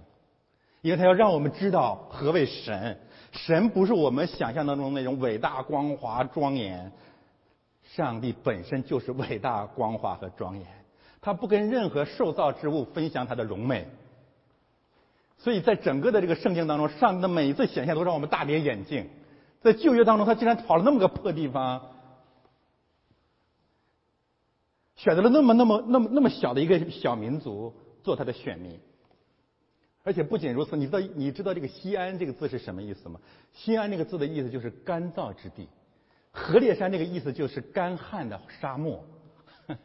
A: 因为他要让我们知道何为神。神不是我们想象当中那种伟大、光华、庄严，上帝本身就是伟大、光华和庄严。他不跟任何受造之物分享他的荣美。所以在整个的这个圣经当中，上帝的每一次显现都让我们大跌眼镜。在旧约当中，他竟然跑了那么个破地方。选择了那么那么那么那么小的一个小民族做他的选民，而且不仅如此，你知道你知道这个西安这个字是什么意思吗？西安这个字的意思就是干燥之地，河烈山这个意思就是干旱的沙漠。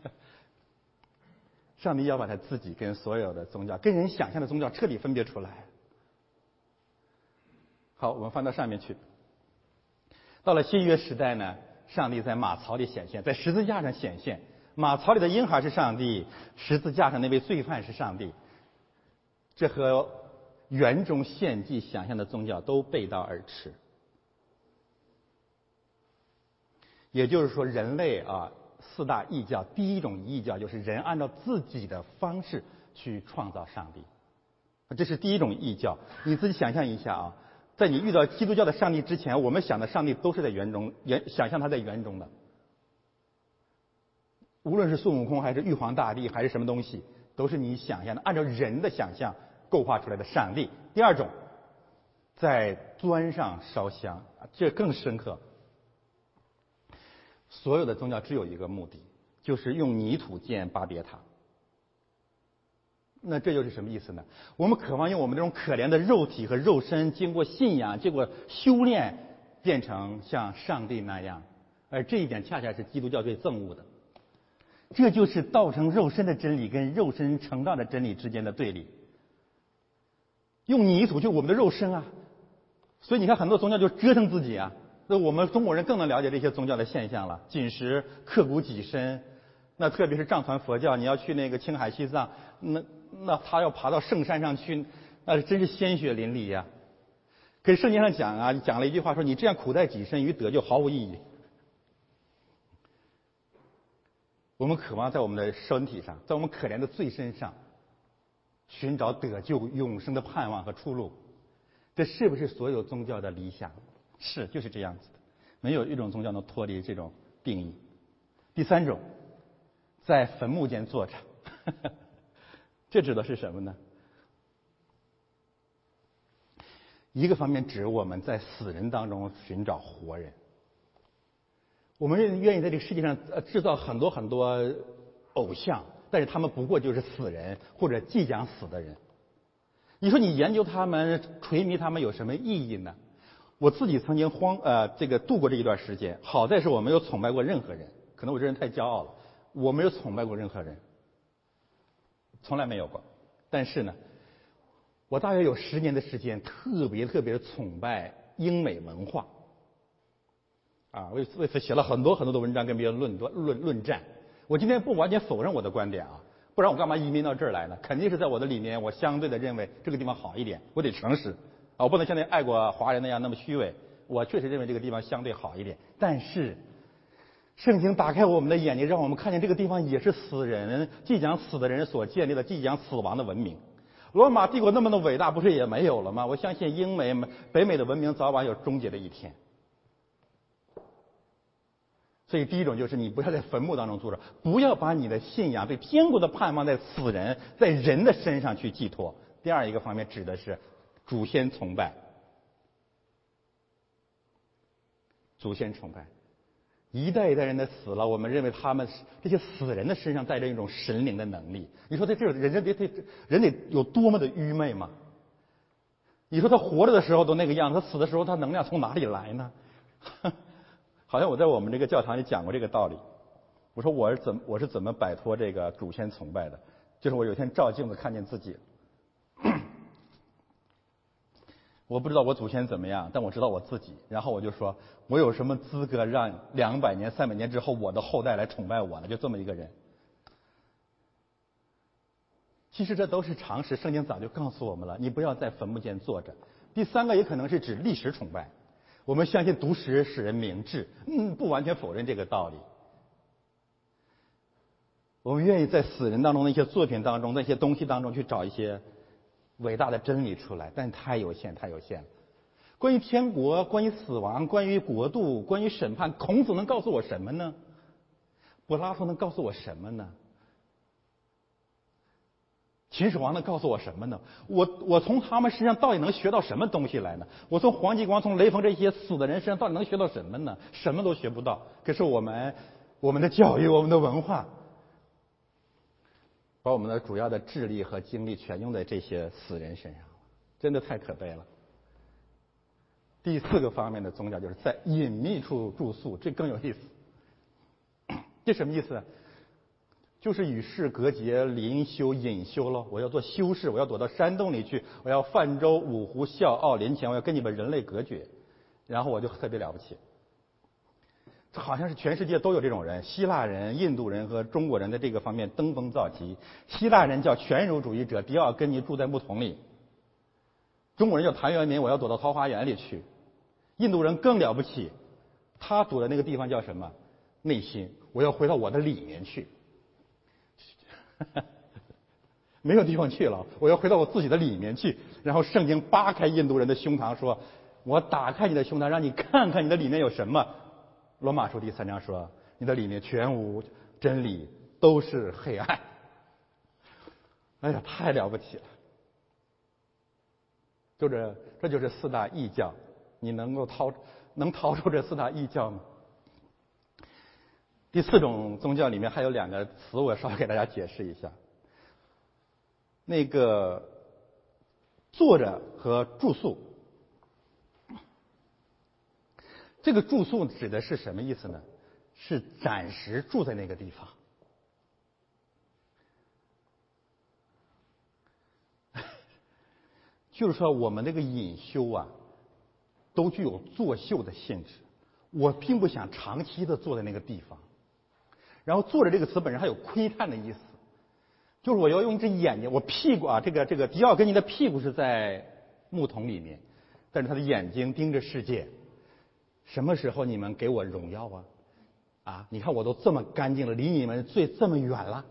A: 上帝要把他自己跟所有的宗教、跟人想象的宗教彻底分别出来。好，我们翻到上面去。到了新约时代呢，上帝在马槽里显现，在十字架上显现。马槽里的婴孩是上帝，十字架上那位罪犯是上帝。这和园中献祭想象的宗教都背道而驰。也就是说，人类啊，四大异教，第一种异教就是人按照自己的方式去创造上帝，这是第一种异教。你自己想象一下啊，在你遇到基督教的上帝之前，我们想的上帝都是在园中，园想象他在园中的。无论是孙悟空还是玉皇大帝还是什么东西，都是你想象的，按照人的想象构画出来的上帝。第二种，在砖上烧香，这更深刻。所有的宗教只有一个目的，就是用泥土建巴别塔。那这就是什么意思呢？我们渴望用我们这种可怜的肉体和肉身，经过信仰、经过修炼，变成像上帝那样。而这一点恰恰是基督教最憎恶的。这就是道成肉身的真理跟肉身成道的真理之间的对立。用泥土就我们的肉身啊，所以你看很多宗教就折腾自己啊。那我们中国人更能了解这些宗教的现象了，紧实刻骨己身。那特别是藏传佛教，你要去那个青海、西藏，那那他要爬到圣山上去，那是真是鲜血淋漓呀。可是圣经上讲啊，讲了一句话说：“你这样苦待己身于得，就毫无意义。”我们渴望在我们的身体上，在我们可怜的罪身上，寻找得救永生的盼望和出路。这是不是所有宗教的理想？是，就是这样子的，没有一种宗教能脱离这种定义。第三种，在坟墓间坐着，这指的是什么呢？一个方面指我们在死人当中寻找活人，我们愿愿意在这个世界上呃制造很多很多偶像，但是他们不过就是死人或者即将死的人。你说你研究他们、垂迷他们有什么意义呢？我自己曾经荒呃这个度过这一段时间，好在是我没有崇拜过任何人，可能我这人太骄傲了，我没有崇拜过任何人，从来没有过。但是呢，我大约有十年的时间，特别特别的崇拜英美文化，啊，为为此写了很多很多的文章跟别人论断论论战。我今天不完全否认我的观点啊，不然我干嘛移民到这儿来呢？肯定是在我的里面，我相对的认为这个地方好一点，我得诚实。啊，我不能像那爱国华人那样那么虚伪。我确实认为这个地方相对好一点，但是圣经打开我们的眼睛，让我们看见这个地方也是死人、即将死的人所建立的、即将死亡的文明。罗马帝国那么的伟大，不是也没有了吗？我相信英美、北美的文明早晚有终结的一天。所以，第一种就是你不要在坟墓当中住着，不要把你的信仰、对天国的盼望在死人、在人的身上去寄托。第二一个方面指的是。祖先崇拜，祖先崇拜，一代一代人的死了，我们认为他们这些死人的身上带着一种神灵的能力。你说在这种人家得得人得有多么的愚昧吗？你说他活着的时候都那个样子，他死的时候他能量从哪里来呢？好像我在我们这个教堂里讲过这个道理。我说我是怎我是怎么摆脱这个祖先崇拜的？就是我有一天照镜子看见自己。我不知道我祖先怎么样，但我知道我自己。然后我就说，我有什么资格让两百年、三百年之后我的后代来崇拜我呢？就这么一个人。其实这都是常识，圣经早就告诉我们了。你不要在坟墓间坐着。第三个也可能是指历史崇拜。我们相信读史使人明智，嗯，不完全否认这个道理。我们愿意在死人当中的一些作品当中、那些东西当中去找一些。伟大的真理出来，但太有限，太有限了。关于天国，关于死亡，关于国度，关于审判，孔子能告诉我什么呢？柏拉图能告诉我什么呢？秦始皇能告诉我什么呢？我我从他们身上到底能学到什么东西来呢？我从黄继光、从雷锋这些死的人身上到底能学到什么呢？什么都学不到。可是我们，我们的教育，我们的文化。把我们的主要的智力和精力全用在这些死人身上了，真的太可悲了。第四个方面的宗教就是在隐秘处住宿，这更有意思。这什么意思？就是与世隔绝、灵修、隐修了。我要做修士，我要躲到山洞里去，我要泛舟五湖、笑傲林前，我要跟你们人类隔绝，然后我就特别了不起。这好像是全世界都有这种人，希腊人、印度人和中国人在这个方面登峰造极。希腊人叫全儒主义者，迪奥根尼住在木桶里；中国人叫谭元明，我要躲到桃花源里去；印度人更了不起，他躲的那个地方叫什么？内心，我要回到我的里面去。哈 哈没有地方去了，我要回到我自己的里面去。然后圣经扒开印度人的胸膛，说：“我打开你的胸膛，让你看看你的里面有什么。”罗马书第三章说：“你的里面全无真理，都是黑暗。”哎呀，太了不起了！就这，这就是四大异教。你能够逃，能逃出这四大异教吗？第四种宗教里面还有两个词，我稍微给大家解释一下。那个坐着和住宿。这个住宿指的是什么意思呢？是暂时住在那个地方，就是说我们那个隐修啊，都具有作秀的性质。我并不想长期的坐在那个地方。然后“坐着”这个词本身还有窥探的意思，就是我要用一只眼睛，我屁股啊，这个这个迪奥根尼的屁股是在木桶里面，但是他的眼睛盯着世界。什么时候你们给我荣耀啊？啊，你看我都这么干净了，离你们最这么远了，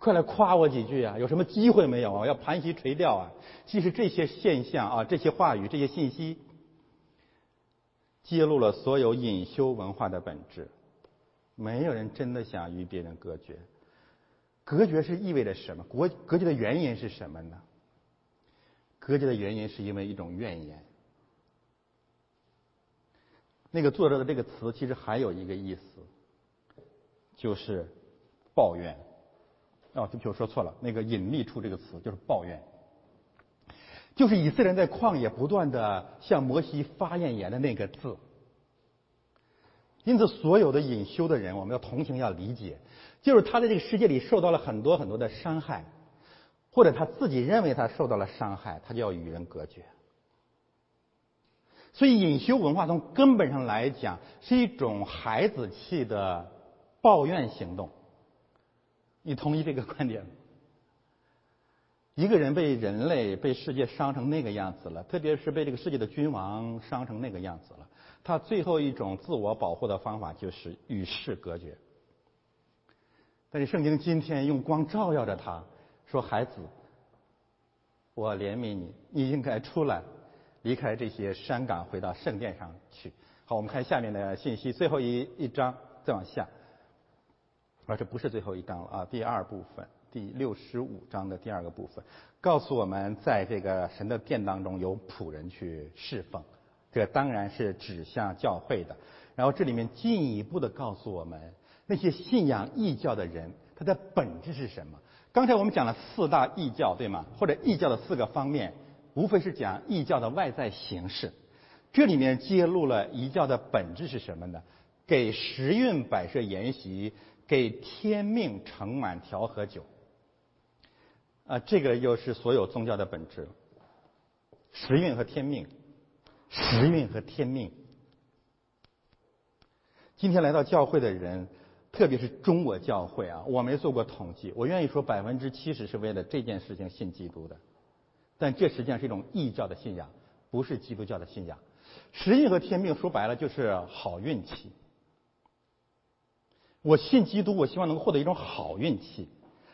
A: 快来夸我几句啊！有什么机会没有啊？要盘膝垂钓啊！其实这些现象啊，这些话语，这些信息，揭露了所有隐修文化的本质。没有人真的想与别人隔绝。隔绝是意味着什么？隔隔绝的原因是什么呢？隔绝的原因是因为一种怨言。那个作者的这个词其实还有一个意思，就是抱怨。哦，对不起，我说错了。那个隐秘处这个词就是抱怨，就是以色列人在旷野不断的向摩西发怨言的那个字。因此，所有的隐修的人，我们要同情，要理解，就是他在这个世界里受到了很多很多的伤害，或者他自己认为他受到了伤害，他就要与人隔绝。所以，隐修文化从根本上来讲是一种孩子气的抱怨行动。你同意这个观点吗？一个人被人类、被世界伤成那个样子了，特别是被这个世界的君王伤成那个样子了，他最后一种自我保护的方法就是与世隔绝。但是圣经今天用光照耀着他，说：“孩子，我怜悯你，你应该出来。”离开这些山岗，回到圣殿上去。好，我们看下面的信息，最后一一章，再往下。啊，这不是最后一章了啊，第二部分，第六十五章的第二个部分，告诉我们，在这个神的殿当中有仆人去侍奉，这当然是指向教会的。然后这里面进一步的告诉我们，那些信仰异教的人，他的本质是什么？刚才我们讲了四大异教，对吗？或者异教的四个方面。无非是讲异教的外在形式，这里面揭露了异教的本质是什么呢？给时运摆设筵席，给天命盛满调和酒。啊，这个又是所有宗教的本质。时运和天命，时运和天命。今天来到教会的人，特别是中国教会啊，我没做过统计，我愿意说百分之七十是为了这件事情信基督的。但这实际上是一种异教的信仰，不是基督教的信仰。时运和天命说白了就是好运气。我信基督，我希望能够获得一种好运气。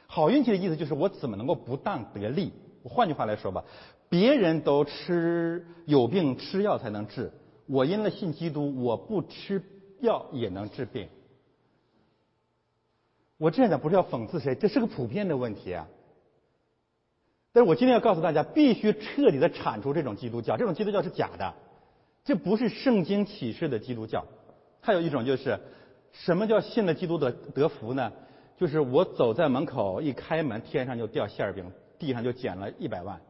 A: 好运气的意思就是我怎么能够不当得利？我换句话来说吧，别人都吃有病吃药才能治，我因了信基督，我不吃药也能治病。我这样讲不是要讽刺谁，这是个普遍的问题啊。但是我今天要告诉大家，必须彻底的铲除这种基督教。这种基督教是假的，这不是圣经启示的基督教。还有一种就是，什么叫信了基督的得福呢？就是我走在门口一开门，天上就掉馅儿饼，地上就捡了一百万。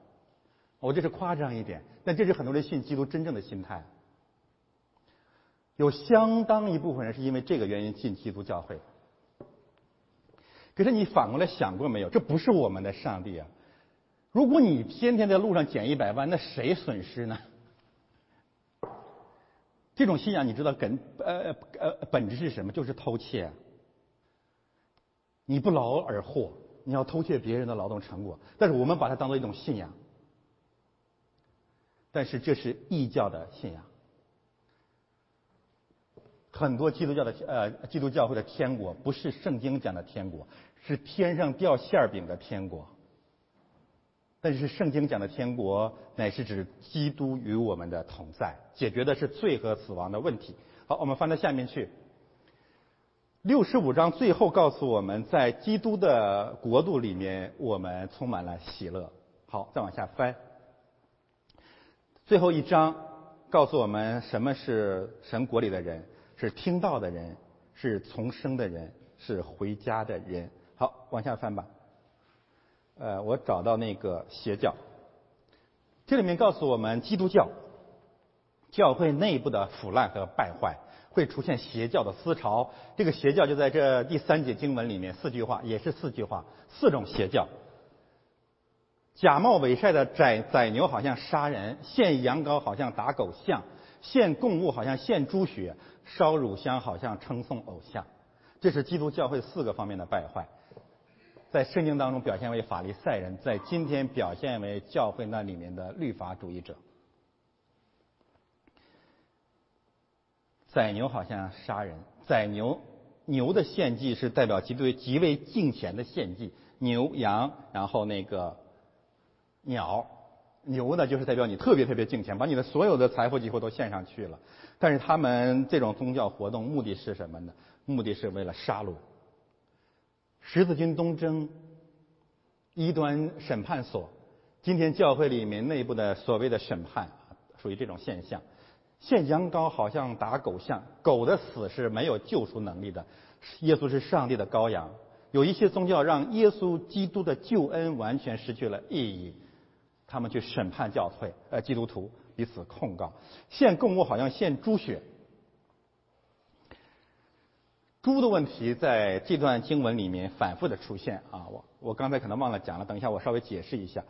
A: 我这是夸张一点，但这是很多人信基督真正的心态。有相当一部分人是因为这个原因进基督教会。可是你反过来想过没有？这不是我们的上帝啊！如果你天天在路上捡一百万，那谁损失呢？这种信仰你知道根呃呃本质是什么？就是偷窃。你不劳而获，你要偷窃别人的劳动成果，但是我们把它当做一种信仰。但是这是异教的信仰。很多基督教的呃基督教会的天国不是圣经讲的天国，是天上掉馅饼的天国。但是圣经讲的天国乃是指基督与我们的同在，解决的是罪和死亡的问题。好，我们翻到下面去。六十五章最后告诉我们在基督的国度里面，我们充满了喜乐。好，再往下翻。最后一章告诉我们什么是神国里的人。是听到的人，是重生的人，是回家的人。好，往下翻吧。呃，我找到那个邪教，这里面告诉我们，基督教教会内部的腐烂和败坏，会出现邪教的思潮。这个邪教就在这第三节经文里面，四句话也是四句话，四种邪教。假冒伪善的宰宰牛，好像杀人；献羊羔，好像打狗像；献供物，好像献猪血。烧乳香好像称颂偶像，这是基督教会四个方面的败坏，在圣经当中表现为法利赛人，在今天表现为教会那里面的律法主义者。宰牛好像杀人，宰牛牛的献祭是代表极对极为敬虔的献祭，牛羊然后那个鸟。牛呢，就是代表你特别特别敬虔，把你的所有的财富几乎都献上去了。但是他们这种宗教活动目的是什么呢？目的是为了杀戮。十字军东征，一端审判所，今天教会里面内部的所谓的审判，属于这种现象。献羊羔好像打狗像，狗的死是没有救赎能力的。耶稣是上帝的羔羊。有一些宗教让耶稣基督的救恩完全失去了意义。他们去审判教会，呃，基督徒彼此控告，献供物好像献猪血。猪的问题在这段经文里面反复的出现啊，我我刚才可能忘了讲了，等一下我稍微解释一下。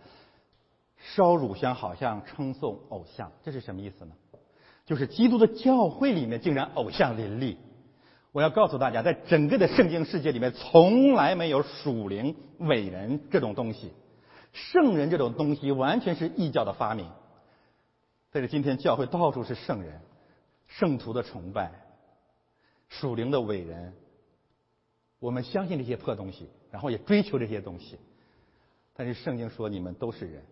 A: 烧乳香好像称颂偶像，这是什么意思呢？就是基督的教会里面竟然偶像林立。我要告诉大家，在整个的圣经世界里面，从来没有属灵伟人这种东西。圣人这种东西完全是异教的发明，但是今天教会到处是圣人、圣徒的崇拜、属灵的伟人，我们相信这些破东西，然后也追求这些东西，但是圣经说你们都是人。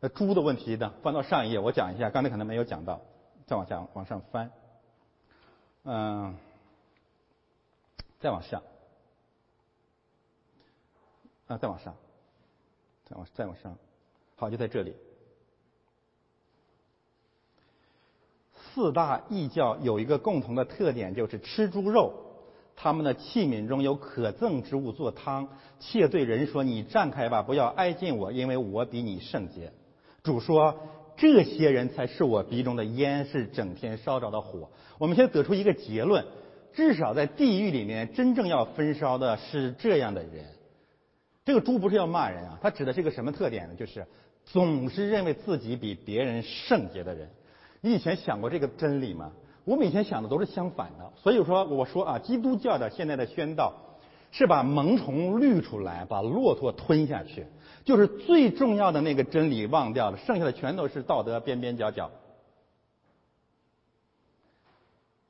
A: 那猪的问题呢？翻到上一页，我讲一下，刚才可能没有讲到，再往下往上翻，嗯，再往下。啊，再往上，再往再往上，好，就在这里。四大异教有一个共同的特点，就是吃猪肉。他们的器皿中有可憎之物做汤，且对人说：“你站开吧，不要挨近我，因为我比你圣洁。”主说：“这些人才是我鼻中的烟，是整天烧着的火。”我们先得出一个结论：至少在地狱里面，真正要焚烧的是这样的人。这个猪不是要骂人啊，它指的是一个什么特点呢？就是总是认为自己比别人圣洁的人。你以前想过这个真理吗？我们以前想的都是相反的。所以说，我说啊，基督教的现在的宣道是把萌虫滤出来，把骆驼吞下去，就是最重要的那个真理忘掉了，剩下的全都是道德边边角角。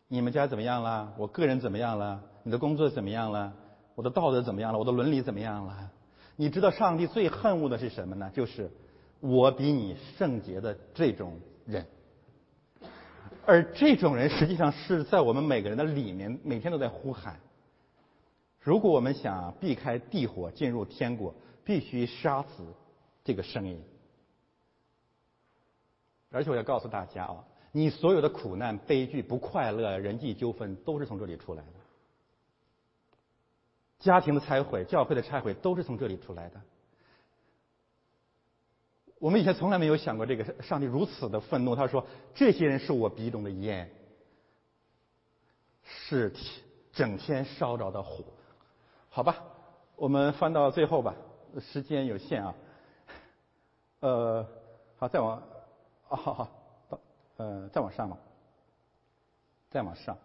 A: 你们家怎么样了？我个人怎么样了？你的工作怎么样了？我的道德怎么样了？我的伦理怎么样了？你知道上帝最恨恶的是什么呢？就是我比你圣洁的这种人，而这种人实际上是在我们每个人的里面，每天都在呼喊。如果我们想避开地火进入天国，必须杀死这个声音。而且我要告诉大家啊，你所有的苦难、悲剧、不快乐、人际纠纷，都是从这里出来的。家庭的拆毁、教会的拆毁，都是从这里出来的。我们以前从来没有想过，这个上帝如此的愤怒。他说：“这些人是我鼻中的烟，是整天烧着的火。”好吧，我们翻到最后吧，时间有限啊。呃，好，再往，啊，好好，呃，再往上吧，再往上。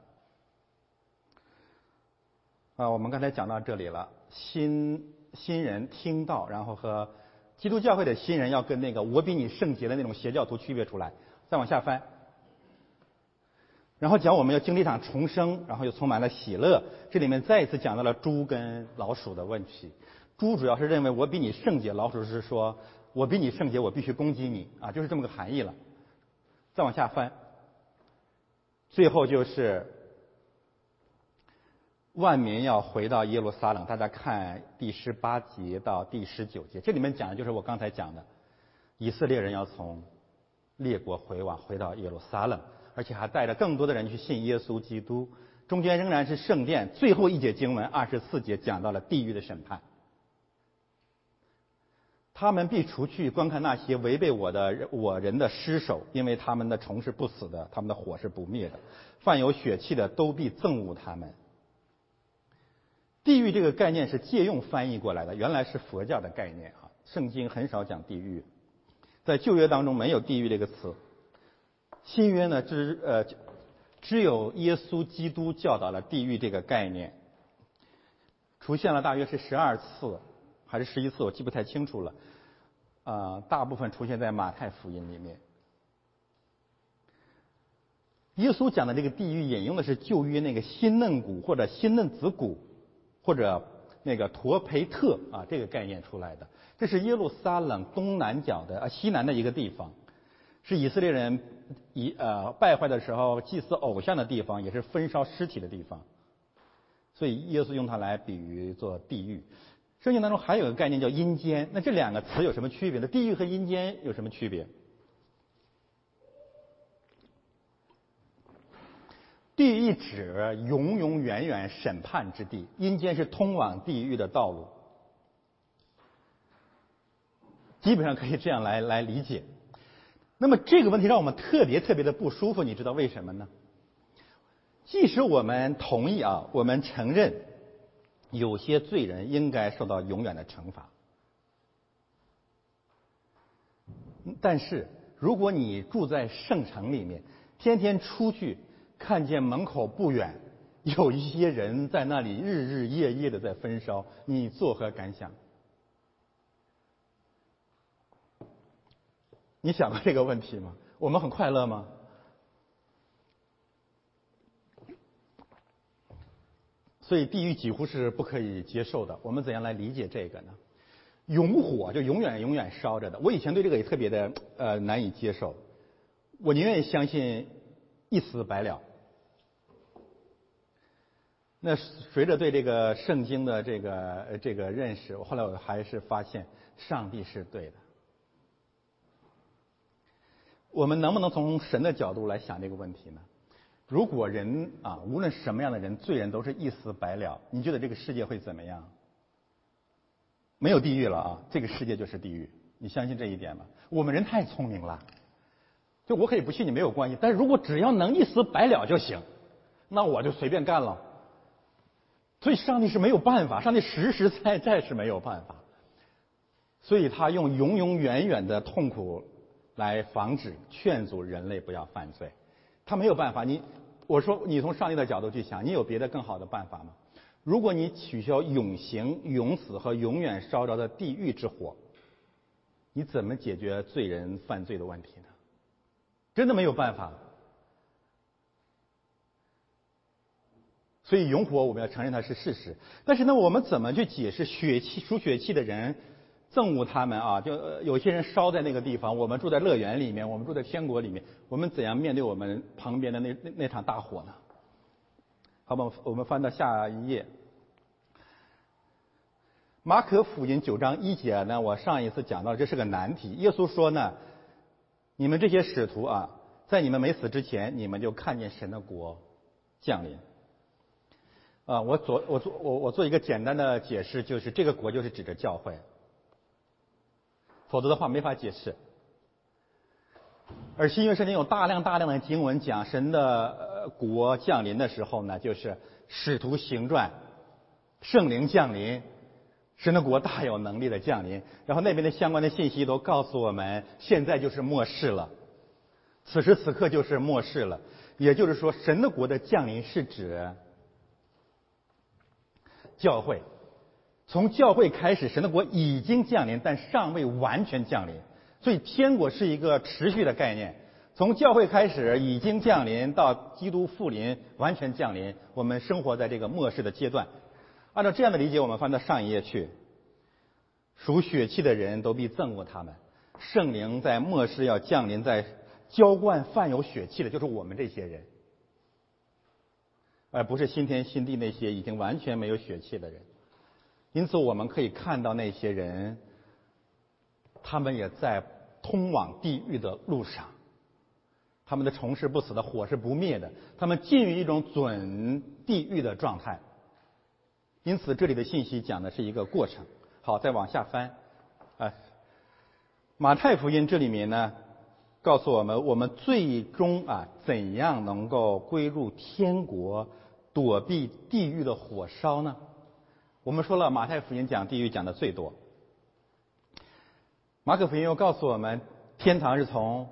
A: 啊，我们刚才讲到这里了，新新人听到，然后和基督教会的新人要跟那个我比你圣洁的那种邪教徒区别出来。再往下翻，然后讲我们要经历一场重生，然后又充满了喜乐。这里面再一次讲到了猪跟老鼠的问题。猪主要是认为我比你圣洁，老鼠是说我比你圣洁，我必须攻击你啊，就是这么个含义了。再往下翻，最后就是万民要回到耶路撒冷。大家看第十八节到第十九节，这里面讲的就是我刚才讲的，以色列人要从。列国回往回到耶路撒冷，而且还带着更多的人去信耶稣基督。中间仍然是圣殿。最后一节经文二十四节讲到了地狱的审判。他们必除去观看那些违背我的我人的尸首，因为他们的虫是不死的，他们的火是不灭的。犯有血气的都必憎恶他们。地狱这个概念是借用翻译过来的，原来是佛教的概念啊。圣经很少讲地狱。在旧约当中没有地狱这个词，新约呢只呃只有耶稣基督教导了地狱这个概念，出现了大约是十二次还是十一次，我记不太清楚了，啊，大部分出现在马太福音里面。耶稣讲的这个地狱引用的是旧约那个新嫩谷或者新嫩子谷或者那个陀培特啊这个概念出来的。这是耶路撒冷东南角的啊西南的一个地方，是以色列人以呃败坏的时候祭祀偶像的地方，也是焚烧尸体的地方。所以耶稣用它来比喻做地狱。圣经当中还有个概念叫阴间，那这两个词有什么区别呢？地狱和阴间有什么区别？地狱指永永远远审判之地，阴间是通往地狱的道路。基本上可以这样来来理解。那么这个问题让我们特别特别的不舒服，你知道为什么呢？即使我们同意啊，我们承认有些罪人应该受到永远的惩罚，但是如果你住在圣城里面，天天出去看见门口不远 有一些人在那里日日夜夜的在焚烧，你作何感想？你想过这个问题吗？我们很快乐吗？所以地狱几乎是不可以接受的。我们怎样来理解这个呢？永火就永远永远烧着的。我以前对这个也特别的呃难以接受。我宁愿相信一死百了。那随着对这个圣经的这个这个认识，后来我还是发现上帝是对的。我们能不能从神的角度来想这个问题呢？如果人啊，无论什么样的人，罪人都是一死百了，你觉得这个世界会怎么样？没有地狱了啊，这个世界就是地狱。你相信这一点吗？我们人太聪明了，就我可以不信你没有关系，但是如果只要能一死百了就行，那我就随便干了。所以上帝是没有办法，上帝实实在在是没有办法，所以他用永永远远的痛苦。来防止、劝阻人类不要犯罪，他没有办法。你我说，你从上帝的角度去想，你有别的更好的办法吗？如果你取消永刑、永死和永远烧着的地狱之火，你怎么解决罪人犯罪的问题呢？真的没有办法。所以永火，我们要承认它是事实。但是呢，我们怎么去解释血气属血气的人？憎恶他们啊！就有些人烧在那个地方，我们住在乐园里面，我们住在天国里面，我们怎样面对我们旁边的那那那场大火呢？好吧，我们翻到下一页，《马可福音》九章一节呢，我上一次讲到这是个难题。耶稣说呢，你们这些使徒啊，在你们没死之前，你们就看见神的国降临。啊，我做我做我我做一个简单的解释，就是这个国就是指着教会。否则的话没法解释。而新约圣经有大量大量的经文讲神的国降临的时候呢，就是使徒行传，圣灵降临，神的国大有能力的降临。然后那边的相关的信息都告诉我们，现在就是末世了。此时此刻就是末世了。也就是说，神的国的降临是指教会。从教会开始，神的国已经降临，但尚未完全降临。所以，天国是一个持续的概念。从教会开始已经降临，到基督复临完全降临，我们生活在这个末世的阶段。按照这样的理解，我们翻到上一页去。属血气的人都必憎恶他们。圣灵在末世要降临在浇灌犯有血气的，就是我们这些人，而不是新天新地那些已经完全没有血气的人。因此，我们可以看到那些人，他们也在通往地狱的路上。他们的虫是不死的，火是不灭的，他们进入一种准地狱的状态。因此，这里的信息讲的是一个过程。好，再往下翻，啊，马太福音这里面呢，告诉我们，我们最终啊，怎样能够归入天国，躲避地狱的火烧呢？我们说了，马太福音讲地狱讲的最多。马可福音又告诉我们，天堂是从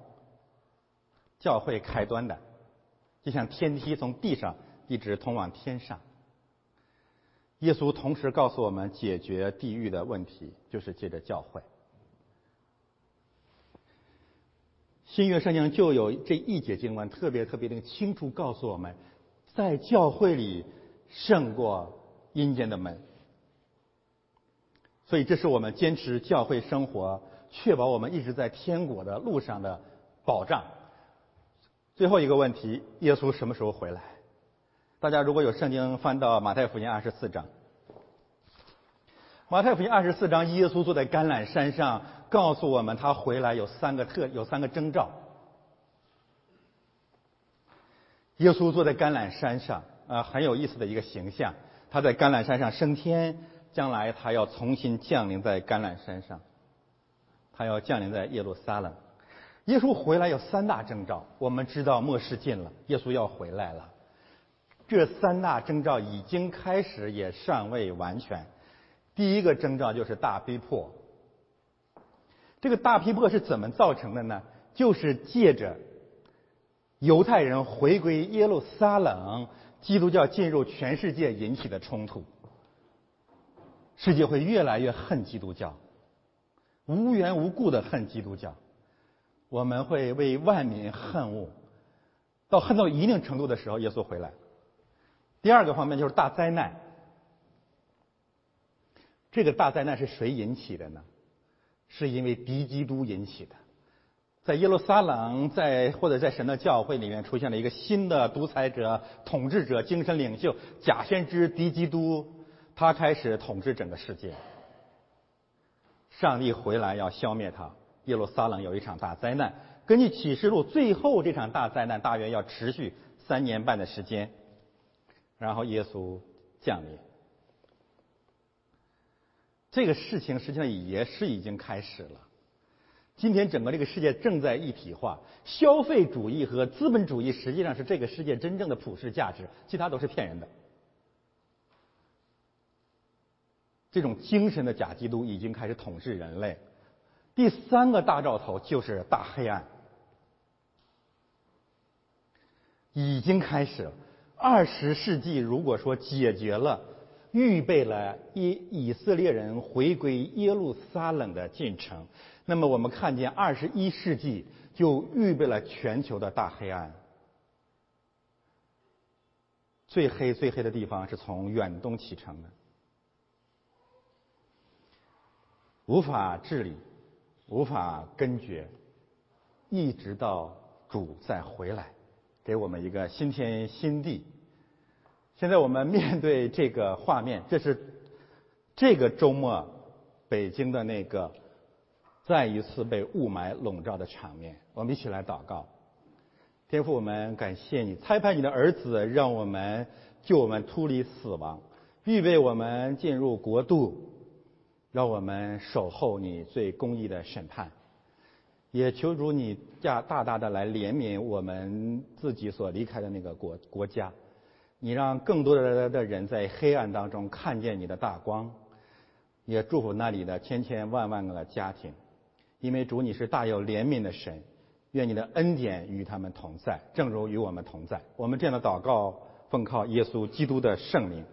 A: 教会开端的，就像天梯从地上一直通往天上。耶稣同时告诉我们，解决地狱的问题就是借着教会。新约圣经就有这一节经文，特别特别的清楚告诉我们，在教会里胜过阴间的门。所以，这是我们坚持教会生活、确保我们一直在天国的路上的保障。最后一个问题：耶稣什么时候回来？大家如果有圣经，翻到马太福音二十四章。马太福音二十四章，耶稣坐在橄榄山上，告诉我们他回来有三个特有三个征兆。耶稣坐在橄榄山上，啊，很有意思的一个形象。他在橄榄山上升天。将来他要重新降临在橄榄山上，他要降临在耶路撒冷。耶稣回来有三大征兆，我们知道末世近了，耶稣要回来了。这三大征兆已经开始，也尚未完全。第一个征兆就是大逼迫。这个大逼迫是怎么造成的呢？就是借着犹太人回归耶路撒冷，基督教进入全世界引起的冲突。世界会越来越恨基督教，无缘无故的恨基督教，我们会为万民恨恶，到恨到一定程度的时候，耶稣回来。第二个方面就是大灾难，这个大灾难是谁引起的呢？是因为敌基督引起的，在耶路撒冷，在或者在神的教会里面出现了一个新的独裁者、统治者、精神领袖、假先知敌基督。他开始统治整个世界，上帝回来要消灭他。耶路撒冷有一场大灾难。根据启示录，最后这场大灾难大约要持续三年半的时间，然后耶稣降临。这个事情实际上也是已经开始了。今天整个这个世界正在一体化，消费主义和资本主义实际上是这个世界真正的普世价值，其他都是骗人的。这种精神的假基督已经开始统治人类。第三个大兆头就是大黑暗，已经开始了。二十世纪如果说解决了、预备了以以色列人回归耶路撒冷的进程，那么我们看见二十一世纪就预备了全球的大黑暗。最黑最黑的地方是从远东启程的。无法治理，无法根绝，一直到主再回来，给我们一个新天新地。现在我们面对这个画面，这是这个周末北京的那个再一次被雾霾笼罩的场面。我们一起来祷告，天父，我们感谢你，差派你的儿子，让我们救我们脱离死亡，预备我们进入国度。让我们守候你最公义的审判，也求主你加大大的来怜悯我们自己所离开的那个国国家，你让更多的的人在黑暗当中看见你的大光，也祝福那里的千千万万个家庭，因为主你是大有怜悯的神，愿你的恩典与他们同在，正如与我们同在。我们这样的祷告，奉靠耶稣基督的圣名。